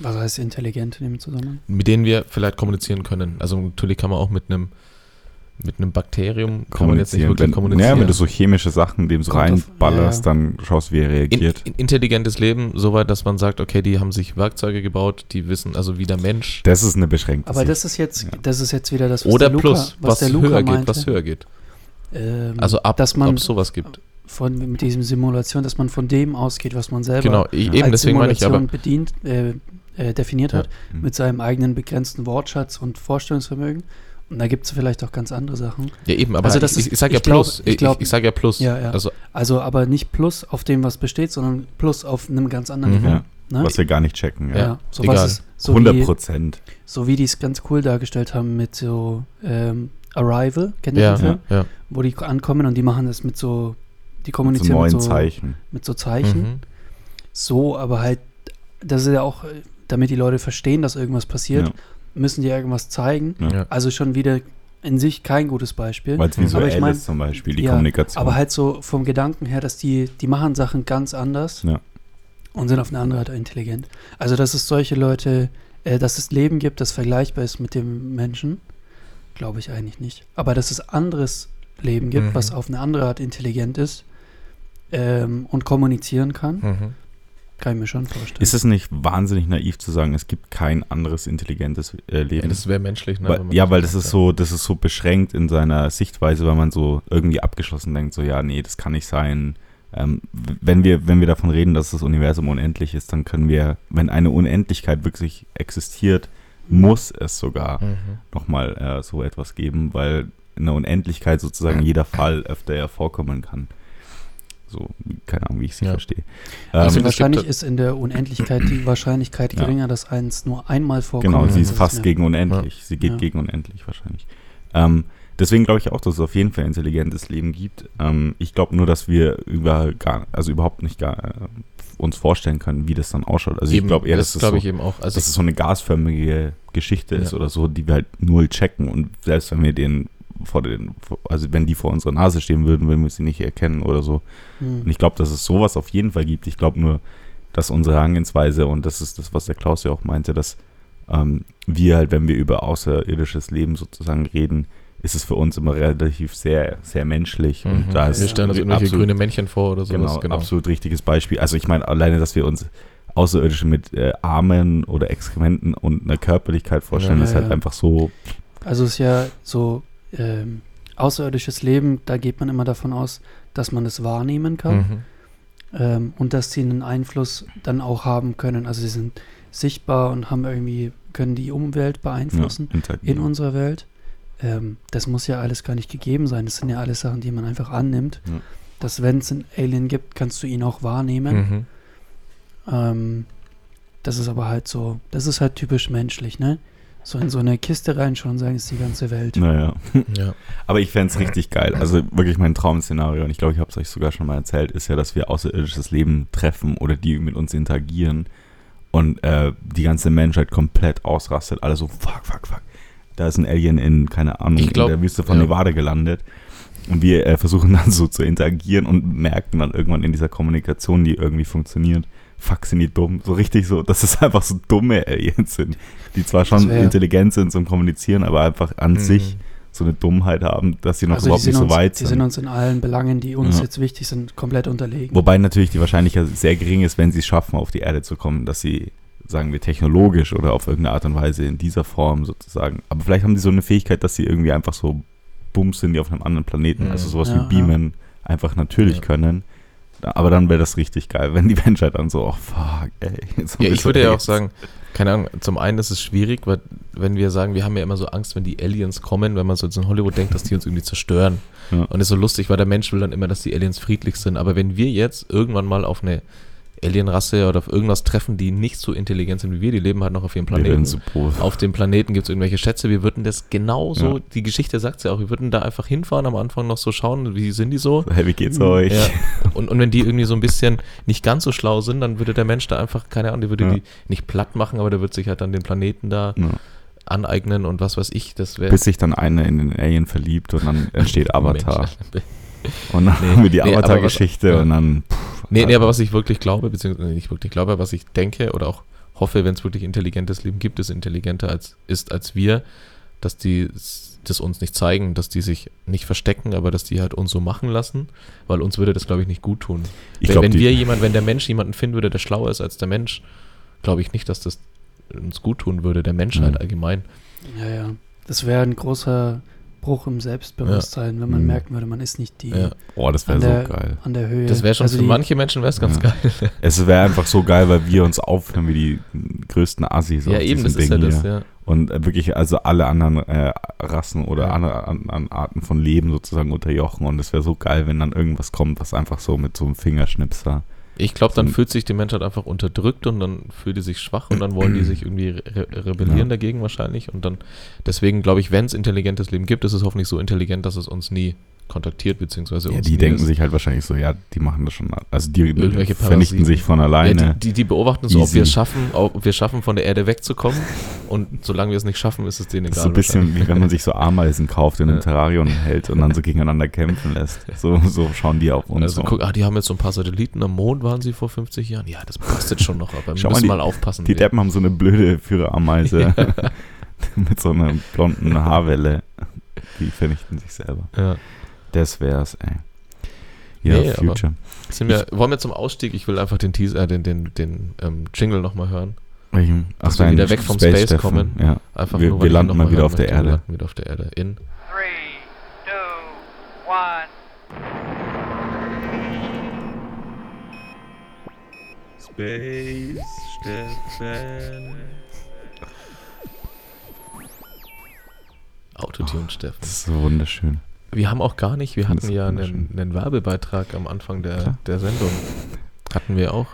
Was heißt intelligent in dem Zusammenhang? mit denen wir vielleicht kommunizieren können. Also natürlich kann man auch mit einem mit einem Bakterium kann man jetzt nicht wirklich wenn, kommunizieren. Ja, wenn du so chemische Sachen dem so reinballerst, ja, dann schaust, wie er in, reagiert. in, intelligentes Leben, soweit, dass man sagt, okay, die haben sich Werkzeuge gebaut, die wissen, also wie der Mensch. das ist eine beschränkte Aber Sicht. das ist jetzt, Ja. das ist jetzt wieder das, was Oder der Luca, plus, was, der Luca höher meinte. geht, was höher geht. Ähm, Also ab, dass man ob es sowas gibt. von mit diesem Simulation, dass man von dem ausgeht, was man selber Genau, ich, Ja. eben, als deswegen meine ich Simulation aber, bedient, äh, äh, definiert Ja. hat, Mhm. mit seinem eigenen begrenzten Wortschatz und Vorstellungsvermögen. Und da gibt es vielleicht auch ganz andere Sachen. ja eben, aber Also das ich, ist- ich sage ja ich glaub- plus, ich ich, glaub- ich sage ja plus. Ja, ja. Also Also aber nicht plus auf dem, was besteht, sondern plus auf einem ganz anderen Mhm. Niveau. Ne? was wir gar nicht checken. ja, Ja. so egal. was ist, so 100 wie, Prozent. so wie die es ganz cool dargestellt haben mit so ähm, Arrival, kennt ihr ja, den Film? ja, ja. Wo die ankommen und die machen das mit so, die kommunizieren neuen mit so, Zeichen. mit so Zeichen. Mhm. So, aber halt, das ist ja auch, äh, damit die Leute verstehen, dass irgendwas passiert, Ja. Müssen die irgendwas zeigen. Ja. Also schon wieder in sich kein gutes Beispiel. Weil es visuell Aber ich mein- ist zum Beispiel, die ja, Kommunikation. Aber halt so vom Gedanken her, dass die, die machen Sachen ganz anders Ja. und sind auf eine andere Art intelligent. Also, dass es solche Leute, äh, dass es Leben gibt, das vergleichbar ist mit dem Menschen, glaube ich eigentlich nicht. Aber dass es anderes Leben gibt, Mhm. was auf eine andere Art intelligent ist ähm, und kommunizieren kann, Mhm. Kann ich mir schon vorstellen. ist es nicht wahnsinnig naiv zu sagen, es gibt kein anderes intelligentes äh, Ja, Leben? das wäre menschlich, ne? weil, ja, weil das ist so, das ist so beschränkt in seiner Sichtweise, weil man so irgendwie abgeschlossen denkt, so ja, nee, das kann nicht sein. Ähm, wenn wir, wenn wir davon reden, dass das Universum unendlich ist, dann können wir, wenn eine Unendlichkeit wirklich existiert, muss es sogar Mhm. nochmal äh, so etwas geben, weil in der Unendlichkeit sozusagen jeder Fall öfter ja vorkommen kann. So, keine Ahnung, wie ich sie Ja. verstehe. also Ähm, wahrscheinlich ist in der Unendlichkeit die Wahrscheinlichkeit Ja. geringer, dass eins nur einmal vorkommt. Genau, sie ist fast gegen unendlich. Sie geht Ja. gegen unendlich wahrscheinlich. Ähm, deswegen glaube ich auch, dass es auf jeden Fall intelligentes Leben gibt. Ähm, ich glaube nur, dass wir über gar, also überhaupt nicht gar, äh, uns vorstellen können, wie das dann ausschaut. Also ich Eben, glaube eher, dass das es so, ich eben auch. Also dass es so eine gasförmige Geschichte ist Ja. oder so, die wir halt null checken. Und selbst wenn wir den vor den, also wenn die vor unserer Nase stehen würden, würden wir sie nicht erkennen oder so. Hm. Und ich glaube, dass es sowas auf jeden Fall gibt. Ich glaube nur, dass unsere Herangehensweise, und das ist das, was der Klaus ja auch meinte, dass ähm, wir halt, wenn wir über außerirdisches Leben sozusagen reden, ist es für uns immer relativ sehr, sehr menschlich. Und Mhm. da ist wir stellen uns irgendwelche absolut- grüne Männchen vor oder sowas. Genau, absolut richtiges Beispiel. Also ich meine, alleine, dass wir uns Außerirdische mit äh, Armen oder Exkrementen und einer Körperlichkeit vorstellen, Ja, ist halt ja. einfach so, Also es ist ja so ähm, außerirdisches Leben, da geht man immer davon aus, dass man es wahrnehmen kann Mhm. ähm, und dass sie einen Einfluss dann auch haben können. Also sie sind sichtbar und haben irgendwie, können die Umwelt ja, beeinflussen interagieren. in unserer Welt. Ähm, das muss ja alles gar nicht gegeben sein. Das sind ja alles Sachen, die man einfach annimmt. Ja. Dass wenn es einen Alien gibt, kannst du ihn auch wahrnehmen. Mhm. Ähm, das ist aber halt so, das ist halt typisch menschlich, ne? So in so eine Kiste reinschauen und sagen, ist die ganze Welt. Naja. Ja. Aber ich fände es richtig geil. Also wirklich mein Traum-Szenario, und ich glaube, ich habe es euch sogar schon mal erzählt, ist ja, dass wir außerirdisches Leben treffen oder die mit uns interagieren und äh, die ganze Menschheit komplett ausrastet. Alle so, fuck, fuck, fuck. Da ist ein Alien in, keine Ahnung, glaub, in der Wüste von ja. Nevada gelandet. Und wir äh, versuchen dann so zu interagieren und merken dann irgendwann in dieser Kommunikation, die irgendwie funktioniert, fuck, sind die dumm. So richtig so, dass es einfach so dumme Aliens sind, die zwar schon wär- intelligent sind zum Kommunizieren, aber einfach an Mhm. sich so eine Dummheit haben, dass sie noch also überhaupt sind, nicht so uns, weit die sind uns in allen Belangen, die uns Ja. jetzt wichtig sind, komplett unterlegen. Wobei natürlich die Wahrscheinlichkeit sehr gering ist, wenn sie es schaffen, auf die Erde zu kommen, dass sie, sagen wir, technologisch oder auf irgendeine Art und Weise in dieser Form sozusagen. Aber vielleicht haben die so eine Fähigkeit, dass sie irgendwie einfach so Bums sind, die auf einem anderen Planeten, Mhm. also sowas Ja, wie Beamen, einfach natürlich Ja. können. Aber dann wäre das richtig geil, wenn die Menschheit dann so, oh fuck, ey. Ja, ich würde ja auch sagen, keine Ahnung, zum einen ist es schwierig, weil wenn wir sagen, wir haben ja immer so Angst, wenn die Aliens kommen, wenn man so jetzt in Hollywood denkt, dass die uns irgendwie zerstören. Ja. Und ist so lustig, weil der Mensch will dann immer, dass die Aliens friedlich sind. Aber wenn wir jetzt irgendwann mal auf eine Alienrasse oder auf irgendwas treffen, die nicht so intelligent sind wie wir, die leben halt noch auf ihrem Planeten. Auf dem Planeten gibt es irgendwelche Schätze, wir würden das genauso, Ja. die Geschichte sagt ja auch, wir würden da einfach hinfahren, am Anfang noch so schauen, wie sind die so. Hey, wie geht's euch? Ja. Und, und wenn die irgendwie so ein bisschen nicht ganz so schlau sind, dann würde der Mensch da einfach, keine Ahnung, der würde Ja. die nicht platt machen, aber der wird sich halt dann den Planeten da aneignen und was weiß ich, das wäre. Bis sich dann einer in den Alien verliebt und dann entsteht Avatar. Und dann Nee, haben wir die nee, aber was- Avatar-Geschichte ja. und dann. Pff, Nee, nee, aber was ich wirklich glaube, beziehungsweise nicht wirklich glaube, aber was ich denke oder auch hoffe, wenn es wirklich intelligentes Leben gibt, das intelligenter als, ist als wir, dass die das uns nicht zeigen, dass die sich nicht verstecken, aber dass die halt uns so machen lassen, weil uns würde das, glaube ich, nicht gut tun. ich wenn, glaube, wenn wir jemand, wenn der Mensch jemanden finden würde, der schlauer ist als der Mensch, glaube ich nicht, dass das uns gut tun würde, der Menschheit Mhm. allgemein. Ja, ja. Das wäre ein großer Bruch im Selbstbewusstsein, wenn man Mhm. merken würde, man ist nicht die Ja. oh, das an, wäre so der, geil. an der Höhe. Das wäre schon Also für die- manche Menschen wäre es ganz Ja. geil. Es wäre einfach so geil, weil wir uns aufhören wie die größten Assis. ja, auf eben, das ist ja Ding das, ja. Und äh, wirklich, also alle anderen äh, Rassen oder Ja. andere an, an Arten von Leben sozusagen unterjochen. Und es wäre so geil, wenn dann irgendwas kommt, was einfach so mit so einem Fingerschnipser. Ich glaube, dann So- fühlt sich die Menschheit einfach unterdrückt und dann fühlt die sich schwach und dann wollen die sich irgendwie re rebellieren Ja. dagegen wahrscheinlich. Und dann, deswegen glaube ich, wenn es intelligentes Leben gibt, ist es hoffentlich so intelligent, dass es uns nie kontaktiert, beziehungsweise Ja, die denken sich halt wahrscheinlich so, ja, die machen das schon. Also die Irgendwelche vernichten Parasiten. sich von Ja, alleine. die, die, die beobachten so, ob Easy. wir es schaffen, ob wir schaffen, von der Erde wegzukommen. Und solange wir es nicht schaffen, ist es denen das egal. ist so ein bisschen wie wenn man sich so Ameisen kauft in einem Ja. Terrarium hält und dann so gegeneinander kämpfen lässt. So, so schauen die auf uns. Also so. guck, ah, die haben jetzt so ein paar Satelliten am Mond, waren sie vor 50 Jahren. Ja, das passt jetzt schon noch, aber wir Schau mal, müssen die- mal aufpassen. Die Wir- Deppen haben so eine blöde Führerameise mit so einer blonden Haarwelle. Die vernichten sich selber. ja. Das wär's, ey. Ja, Nee, Future. Sind wir, wollen wir zum Ausstieg? Ich will einfach den Teaser, den, den, den ähm, Jingle nochmal hören. Welchen? Dass Ach, wir dein wieder weg vom Space Steffen. kommen. Ja. Einfach Wir- nur, wir landen mal wieder auf der. Erde. Wir wieder auf der Erde. In Three, two, one. Space Steffen. Autotune Steffen. Das ist so wunderschön. Wir haben auch gar nicht, wir Das hatten ja einen, einen Werbebeitrag am Anfang der, Klar. der Sendung. Hatten wir auch.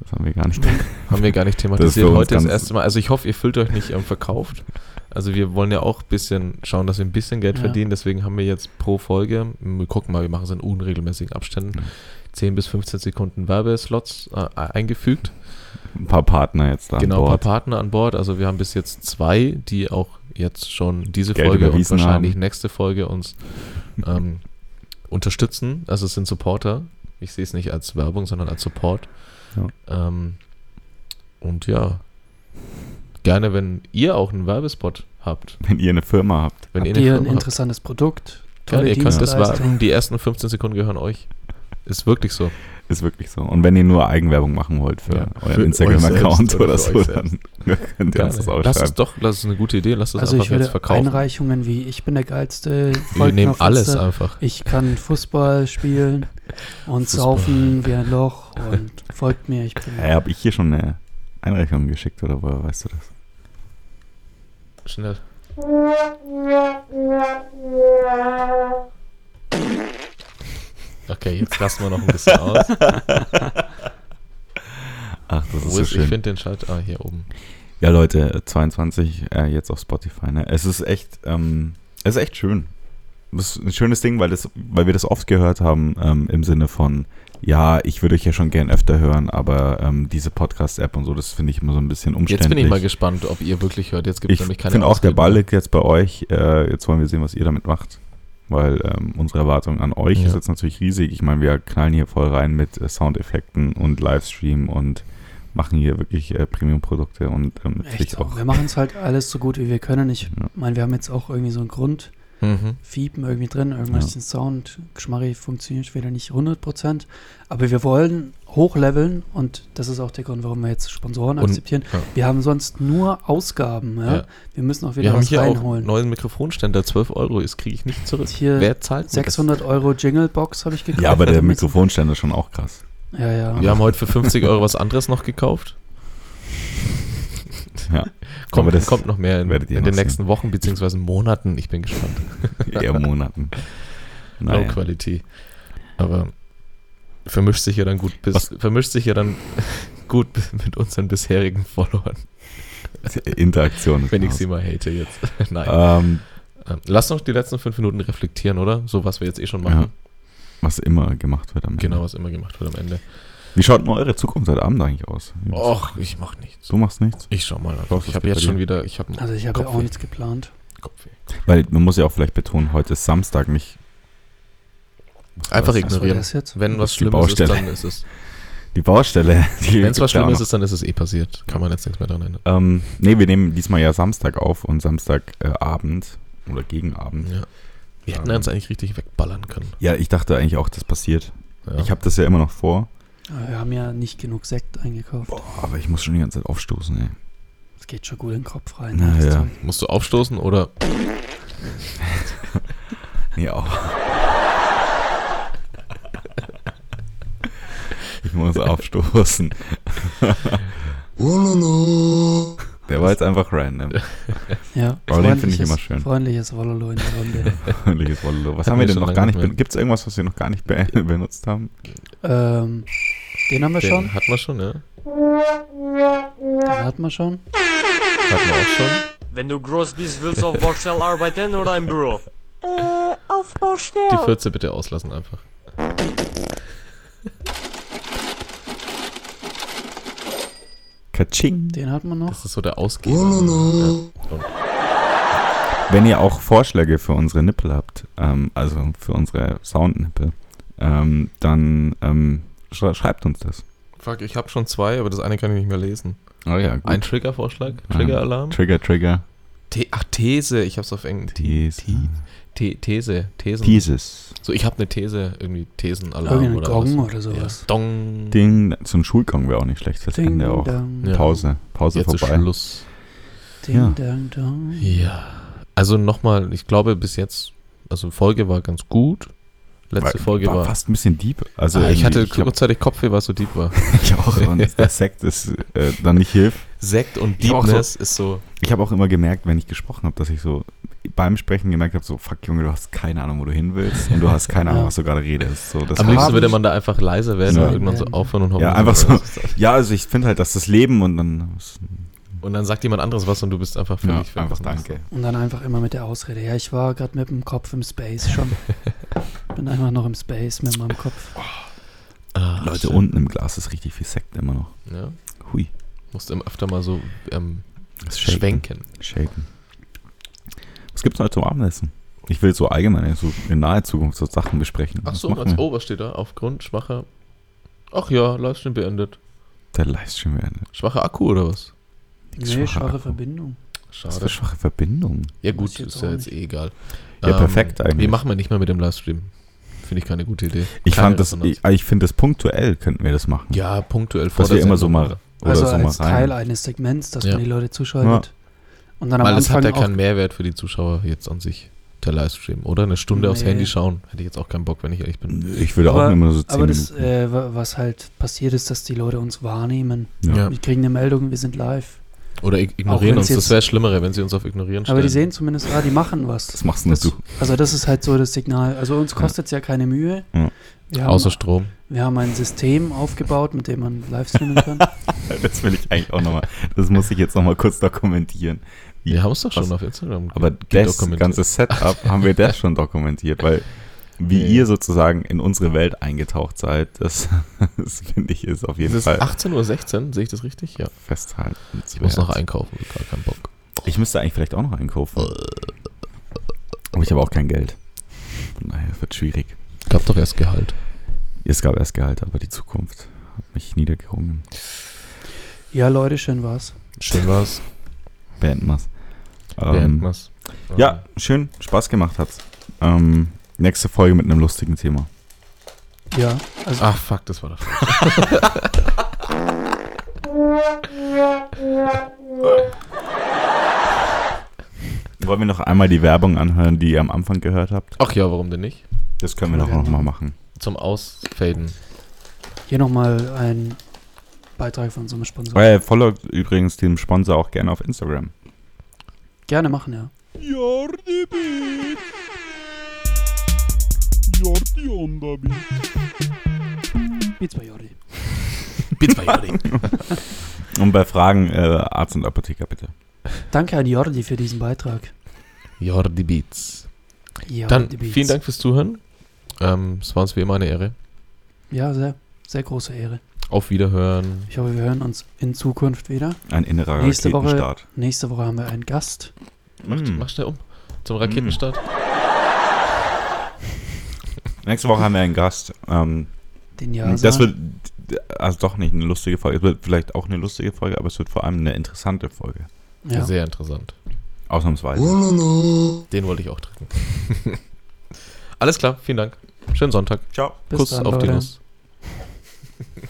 Das haben wir gar nicht. Haben wir gar nicht Das thematisiert. uns Heute das erste Mal. Also ich hoffe, ihr fühlt euch nicht ähm, verkauft. Also wir wollen ja auch ein bisschen schauen, dass wir ein bisschen Geld Ja. verdienen. Deswegen haben wir jetzt pro Folge, wir gucken mal, wir machen es in unregelmäßigen Abständen, 10 bis 15 Sekunden Werbeslots äh, eingefügt. Ein paar Partner jetzt da genau, an ein paar Bord. Partner an Bord. Also wir haben bis jetzt zwei, die auch jetzt schon diese Geld Folge und wahrscheinlich haben. nächste Folge uns ähm, unterstützen. Also es sind Supporter. Ich sehe es nicht als Werbung, sondern als Support. Ähm, und ja, gerne, wenn ihr auch einen Werbespot habt. Wenn ihr eine Firma habt. Wenn ihr Habt eine ihr ein habt. interessantes Produkt? Ja, Tolle ihr könnt das Dienstleistung? werben. Die ersten 15 Sekunden gehören euch. Ist wirklich so. Ist wirklich so. Und wenn ihr nur Eigenwerbung machen wollt für Ja, euren Instagram-Account oder, oder so, dann könnt ihr uns das Gerne. Lass es ausschreiben. doch, das ist eine gute Idee. Lass das Also ich einfach jetzt würde verkaufen. Einreichungen wie ich bin der geilste. Wir folgt mir nehmen alles einfach. Ich kann Fußball spielen und Fußball. saufen wie ein Loch und folgt mir. Ich bin Hey, hab ich hier schon eine Einreichung geschickt oder woher weißt du das? Schnell. Okay, jetzt lassen wir noch ein bisschen aus. Ach, das ist Wo so ist, ich schön. finde den Schalt. Ah, hier oben. Ja, Leute, 22 äh, jetzt auf Spotify. Ne? Es ist echt, ähm, es ist echt schön. Das ist ein schönes Ding, weil, das, weil wir das oft gehört haben ähm, im Sinne von, ja, ich würde euch ja schon gern öfter hören, aber ähm, diese Podcast-App und so, das finde ich immer so ein bisschen umständlich. Jetzt bin ich mal gespannt, ob ihr wirklich hört. Jetzt gibt es Ich nämlich keine finde auch, der Ball liegt jetzt bei euch. Äh, jetzt wollen wir sehen, was ihr damit macht. Weil ähm, unsere Erwartung an euch Ja. ist jetzt natürlich riesig. Ich meine, wir knallen hier voll rein mit äh, Soundeffekten und Livestream und machen hier wirklich äh, Premium-Produkte und ähm, natürlich auch. Wir machen es halt alles so gut wie wir können. Ich Ja. meine, wir haben jetzt auch irgendwie so einen Grund. Mhm. Fiepen irgendwie drin, irgendwas den Sound, Geschmarri funktioniert wieder nicht 100%, aber wir wollen hochleveln und das ist auch der Grund, warum wir jetzt Sponsoren Und- akzeptieren. ja. Wir haben sonst nur Ausgaben, ja? Ja. wir müssen auch Wir wieder haben was hier auch einen reinholen. neuen Mikrofonständer, 12 Euro, das kriege ich nicht zurück. Hier Wer zahlt mir 600 Euro Jingle-Box habe ich gekauft. Ja, aber der Mikrofonständer ist schon auch krass. Ja, ja. das? Wir haben heute für 50 Euro was anderes noch gekauft. Ja. Kommt, das kommt noch mehr in, in den nächsten Wochen bzw. Monaten. Ich bin gespannt. Eher Monaten. Low Naja. Quality. Aber vermischt sich ja dann gut bis, Was- vermischt sich ja dann gut mit unseren bisherigen Followern, Interaktion. wenn ich sie mal hate jetzt. Nein. ähm, Ähm, Lass noch die letzten fünf Minuten reflektieren, oder? So, was wir jetzt eh schon ja, machen. was immer gemacht wird am Ende. Genau, was immer gemacht wird am Ende. Wie schaut denn eure Zukunft heute Abend eigentlich aus? Och, ich mach nichts. Du machst nichts? Ich schau mal. Klaus, Ich habe jetzt schon wieder, ich habe Also ich habe ja auch nichts geplant. Kopfweh. Weil man muss ja auch vielleicht betonen, heute ist Samstag, nicht. Einfach war's? Was ignorieren. das jetzt? Wenn was Schlimmes ist, dann ist es. Die Baustelle. Wenn es was Schlimmes ist, dann ist es eh passiert. Kann man jetzt nichts mehr dran ändern. Ähm, nee, wir nehmen diesmal ja Samstag auf und Samstagabend äh, oder gegen Abend. Ja. Wir hätten Ähm. uns eigentlich richtig wegballern können. Ja, ich dachte eigentlich auch, das passiert. Ja. Ich habe das ja immer noch vor. Aber Wir haben ja nicht genug Sekt eingekauft. Boah, aber ich muss schon die ganze Zeit aufstoßen, ey. Das geht schon gut in den Kopf rein. Na das ja. Zeug. Musst du aufstoßen oder Nee, auch. Ich muss aufstoßen. Der war jetzt einfach random. Ja, Rolling finde ich freundliches- immer schön. Freundliches Wololo in der Runde. Fröhliches Wollo. Was haben wir denn noch gar nicht benutzt? Gibt es irgendwas, was wir noch gar nicht be benutzt haben? ähm, den haben wir schon. den hatten wir schon, ja? Den hatten wir schon. Hatten wir auch schon. Wenn du groß bist, willst du auf Baustelle arbeiten oder im Büro? Die 14 bitte auslassen einfach. Kaching. Den hatten wir noch. Das ist so der Ausgeber. Ja. Und Wenn ihr auch Vorschläge für unsere Nippel habt, ähm, also für unsere Soundnippel, ähm, dann ähm, schreibt uns das. fuck, ich habe schon zwei, aber das eine kann ich nicht mehr lesen. Oh ja, gut. Ein Triggervorschlag? Triggeralarm? Trigger, Trigger. The ach, These. Ich hab's auf Englisch. These. The These. Thesen. Thesis. So, ich habe eine These, irgendwie Thesenalarm Irgendein oder Gong was. oder sowas. Ja. Dong. Ding, so ein Schulgong wäre auch nicht schlecht fürs Ding, Ende auch. dang, Ja. Pause. Pause Jetzt ist vorbei. Schluss. ding, Ja. dang, dang. Ja. Also nochmal, ich glaube bis jetzt, also Folge war ganz gut. Letzte War- Folge war, war. fast ein bisschen deep. Also ah, ich hatte ich, hab, kurzzeitig Kopfweh, was so deep war. ich auch und der Sekt ist äh, dann nicht hilft. Sekt und Deepness ist so. Ich habe auch immer gemerkt, wenn ich gesprochen habe, dass ich so beim Sprechen gemerkt habe, so fuck Junge, du hast keine Ahnung, wo du hin willst und du hast keine Ahnung, Ja. was du gerade redest. So, das Am liebsten würde man da einfach leiser werden Ja. und irgendwann so aufhören und hoffen. Ja, einfach so. Ja, also ich finde halt, dass das Leben und dann Und dann sagt jemand anderes was und du bist einfach ja, völlig einfach danke. Und dann einfach immer mit der Ausrede. Ja, ich war gerade mit dem Kopf im Space schon. Bin einfach noch im Space mit meinem Kopf. Leute, schön. unten im Glas ist richtig viel Sekt immer noch. Ja, Hui. musst immer öfter mal so ähm, Shaken. schwenken. Shaken. Was gibt's heute zum Abendessen? Ich will so allgemein so in naher Zukunft so Sachen besprechen. Ach Was so, machen als, wir? was steht da? Aufgrund schwacher. Ach ja, Livestream beendet. Der Livestream beendet. Schwacher Akku oder was? Nee, schwache schwache. Verbindung. Was Schade. für schwache Verbindung. Ja gut, ist ja jetzt eh egal. Ja, perfekt eigentlich. Wie machen wir nicht mehr mit dem Livestream? Finde ich keine gute Idee. Ich Keine fand das, Resonanz. ich, ich finde das punktuell könnten wir das machen. Ja, punktuell vor Dass wir der immer so mal oder also so mal als Teil rein. eines Segments, dass Ja. man die Leute zuschaltet. Und dann am Weil es Anfang hat ja keinen Mehrwert für die Zuschauer jetzt an sich, der Livestream. Oder eine Stunde aufs Nee. Handy schauen. Hätte ich jetzt auch keinen Bock, wenn ich ehrlich bin. Ich würde Aber- auch immer so 10 Aber das, äh, wa- was halt passiert ist, dass die Leute uns wahrnehmen. ja. Ja. Wir kriegen eine Meldung, wir sind live. Oder ig- ignorieren uns. Das wäre schlimmere, wenn sie uns auf Ignorieren stellen. Aber die sehen zumindest, ah, die machen was. Das machst Das, du. also das ist halt so das Signal. Also uns Ja. kostet es ja keine Mühe. Ja. Wir, haben, Außer Strom. wir haben ein System aufgebaut, mit dem man live streamen kann. Das will ich eigentlich auch nochmal. Das muss ich jetzt nochmal kurz dokumentieren. Wie- Wir haben es doch schon was- auf Instagram Aber das ganze Setup haben wir das schon dokumentiert, weil wie Nee. ihr sozusagen in unsere Welt eingetaucht seid, das, das finde ich ist auf jeden Es ist Fall 18.16 Uhr, sehe ich das richtig? Ja. festhalten. Ich muss noch einkaufen, gar keinen Bock. Ich müsste eigentlich vielleicht auch noch einkaufen. Aber ich habe auch kein Geld. Von daher es wird schwierig. Gab doch erst Gehalt. Es gab erst Gehalt, aber die Zukunft hat mich niedergerungen. ja, Leute, schön war's. Schön war's. Beenden wir's. Beenden Ähm, wir's. ja, schön, Spaß gemacht hat's. Ähm, nächste Folge mit einem lustigen Thema. Ja, also Ach, fuck, das war doch. Wollen wir noch einmal die Werbung anhören, die ihr am Anfang gehört habt? Ach ja, warum denn nicht? Das können wir doch wir noch mal machen. Zum Ausfaden. hier nochmal ein Beitrag von so einem Sponsor. Äh, folgt übrigens dem Sponsor auch gerne auf Instagram. Gerne machen, ja. Jordi Beat. Jordi on the beat. Beats bei Jordi. Bitte bei Jordi. Und bei Fragen äh, Arzt und Apotheker bitte. Danke an Jordi für diesen Beitrag. Jordi Beats. Jordi Dann Beats. vielen Dank fürs Zuhören. Ähm, es war uns wie immer eine Ehre. Ja, sehr, sehr große Ehre. Auf Wiederhören. Ich hoffe, wir hören uns in Zukunft wieder. Ein innerer Nächste Woche- Raketenstart. Nächste Woche haben wir einen Gast. Mach, Mm. mach schnell um. Zum Raketenstart. Nächste Woche haben wir einen Gast. Ähm, Den ja das wird also doch nicht eine lustige Folge. Es wird vielleicht auch eine lustige Folge, aber es wird vor allem eine interessante Folge. ja. Sehr interessant. Ausnahmsweise. Den wollte ich auch drücken. Alles klar, vielen Dank. Schönen Sonntag. Ciao. Bis Kuss dann, auf die Leute. Nuss.